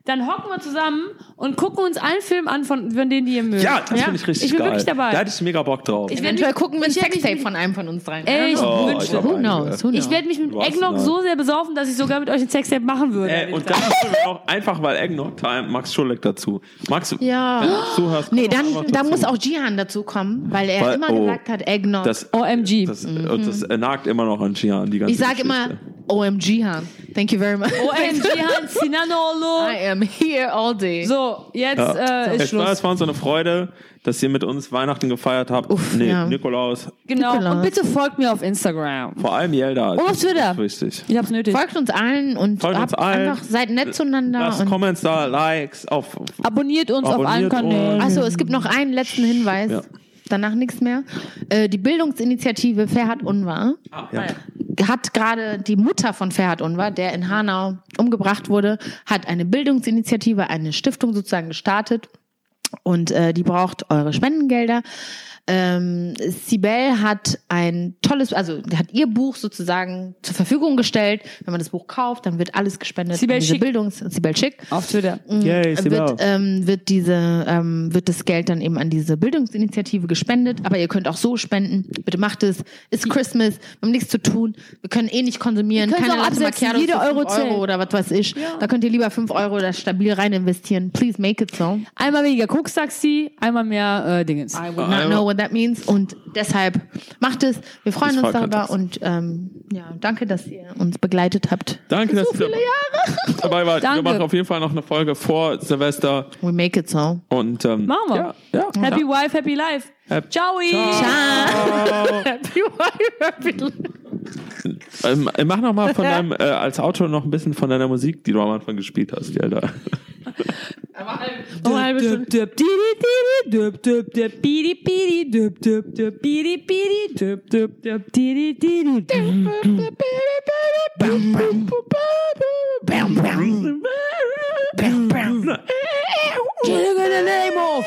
S1: dann hocken wir zusammen und gucken uns einen Film an, von, von denen, die ihr mögt.
S2: Ja, das finde ich richtig
S1: Ich bin
S2: geil.
S1: wirklich dabei.
S2: Da hätte ich mega Bock drauf.
S1: Ich
S3: Eventuell
S1: mich-
S3: gucken wir ein Sextape von einem von uns rein.
S1: Ey, ich
S2: Oh,
S1: wünschte.
S2: ich hab
S3: Who
S2: einige.
S3: knows? Who knows?
S1: Ich werde mich mit Eggnog so sehr besaufen, dass ich sogar mit euch ein Sextape machen würde.
S2: Äh, und dann auch einfach, weil Eggnog Time, Max Schulek dazu. Max,
S3: Ja.
S2: wenn du zuhörst,
S3: Nee, dann,
S2: doch mal
S3: da
S2: dazu.
S3: muss auch Jihan dazu kommen, weil er
S2: Weil-
S3: immer
S2: oh,
S3: gesagt hat, Eggnog.
S2: Das,
S1: OMG.
S2: das, und das nagt immer noch an Gian, die ganze
S3: ich sage immer OMG Han. Thank you very much.
S1: OMG, Hans, Sinanolo.
S3: Am here all day.
S1: So, jetzt
S2: Ja.
S1: äh, ist
S2: es, war,
S1: Schluss.
S2: es war uns so eine Freude, dass ihr mit uns Weihnachten gefeiert habt.
S3: Uff,
S2: nee,
S3: ja.
S2: Nikolaus.
S1: Genau.
S3: Nikolaus.
S1: Und bitte folgt mir auf Instagram.
S2: Vor allem Jelda.
S1: Oh, auf Twitter.
S2: Das ist wichtig.
S1: Ich hab's nötig.
S3: Folgt uns allen und
S2: Folgt
S3: habt
S2: uns allen.
S3: einfach seid nett zueinander.
S2: Lasst
S3: Und
S2: Comments da, Likes auf.
S1: Abonniert uns auf allen
S2: Abonniert
S1: Kanälen.
S3: Achso, es gibt noch einen letzten Hinweis.
S2: Ja.
S3: Danach nichts mehr. Äh, die Bildungsinitiative Ferhat Unwahr
S2: Ja.
S3: hat gerade die Mutter von Ferhat Unwahr, der in Hanau umgebracht wurde, hat eine Bildungsinitiative, eine Stiftung sozusagen gestartet. Und äh, die braucht eure Spendengelder. Ähm, Sibel hat ein tolles, also hat ihr Buch sozusagen zur Verfügung gestellt. Wenn man das Buch kauft, dann wird alles gespendet.
S1: Sibel Schick.
S3: Bildungs Sibel Schick.
S1: Auf Twitter.
S2: Yay, Sibel.
S3: wird, ähm, wird diese ähm, wird das Geld dann eben an diese Bildungsinitiative gespendet, aber ihr könnt auch so spenden. Bitte macht es. Ist Christmas, wir haben nichts zu tun. Wir können eh nicht konsumieren. Keine Latte
S1: absetzen,
S3: Macchiatos
S1: jeder Euro
S3: fünf. Euro oder was weiß ich. Da könnt ihr lieber 5 Euro da stabil rein investieren. Please make it so.
S1: Einmal weniger Koks-Taxi, einmal mehr äh, Dingens.
S3: I would not know what that means. Und deshalb macht es. Wir freuen uns darüber und ähm, ja, danke, dass ihr uns begleitet habt.
S2: Danke, dass
S3: so
S2: ihr
S3: viele Jahre.
S2: dabei wart. Wir
S1: Danke.
S2: machen auf jeden Fall noch eine Folge vor Silvester.
S3: We make it so.
S2: Und, ähm,
S1: Machen wir.
S2: Ja, ja.
S1: Happy
S2: ja.
S1: Wife, Happy Life.
S2: Happy-
S1: Ciao.
S3: Happy wife, happy life.
S2: Ähm, mach noch mal von deinem, äh, als Autor noch ein bisschen von deiner Musik, die du am Anfang gespielt hast, die Alter.
S3: Oh, eine halbe Stunde.
S1: Killing in the name of-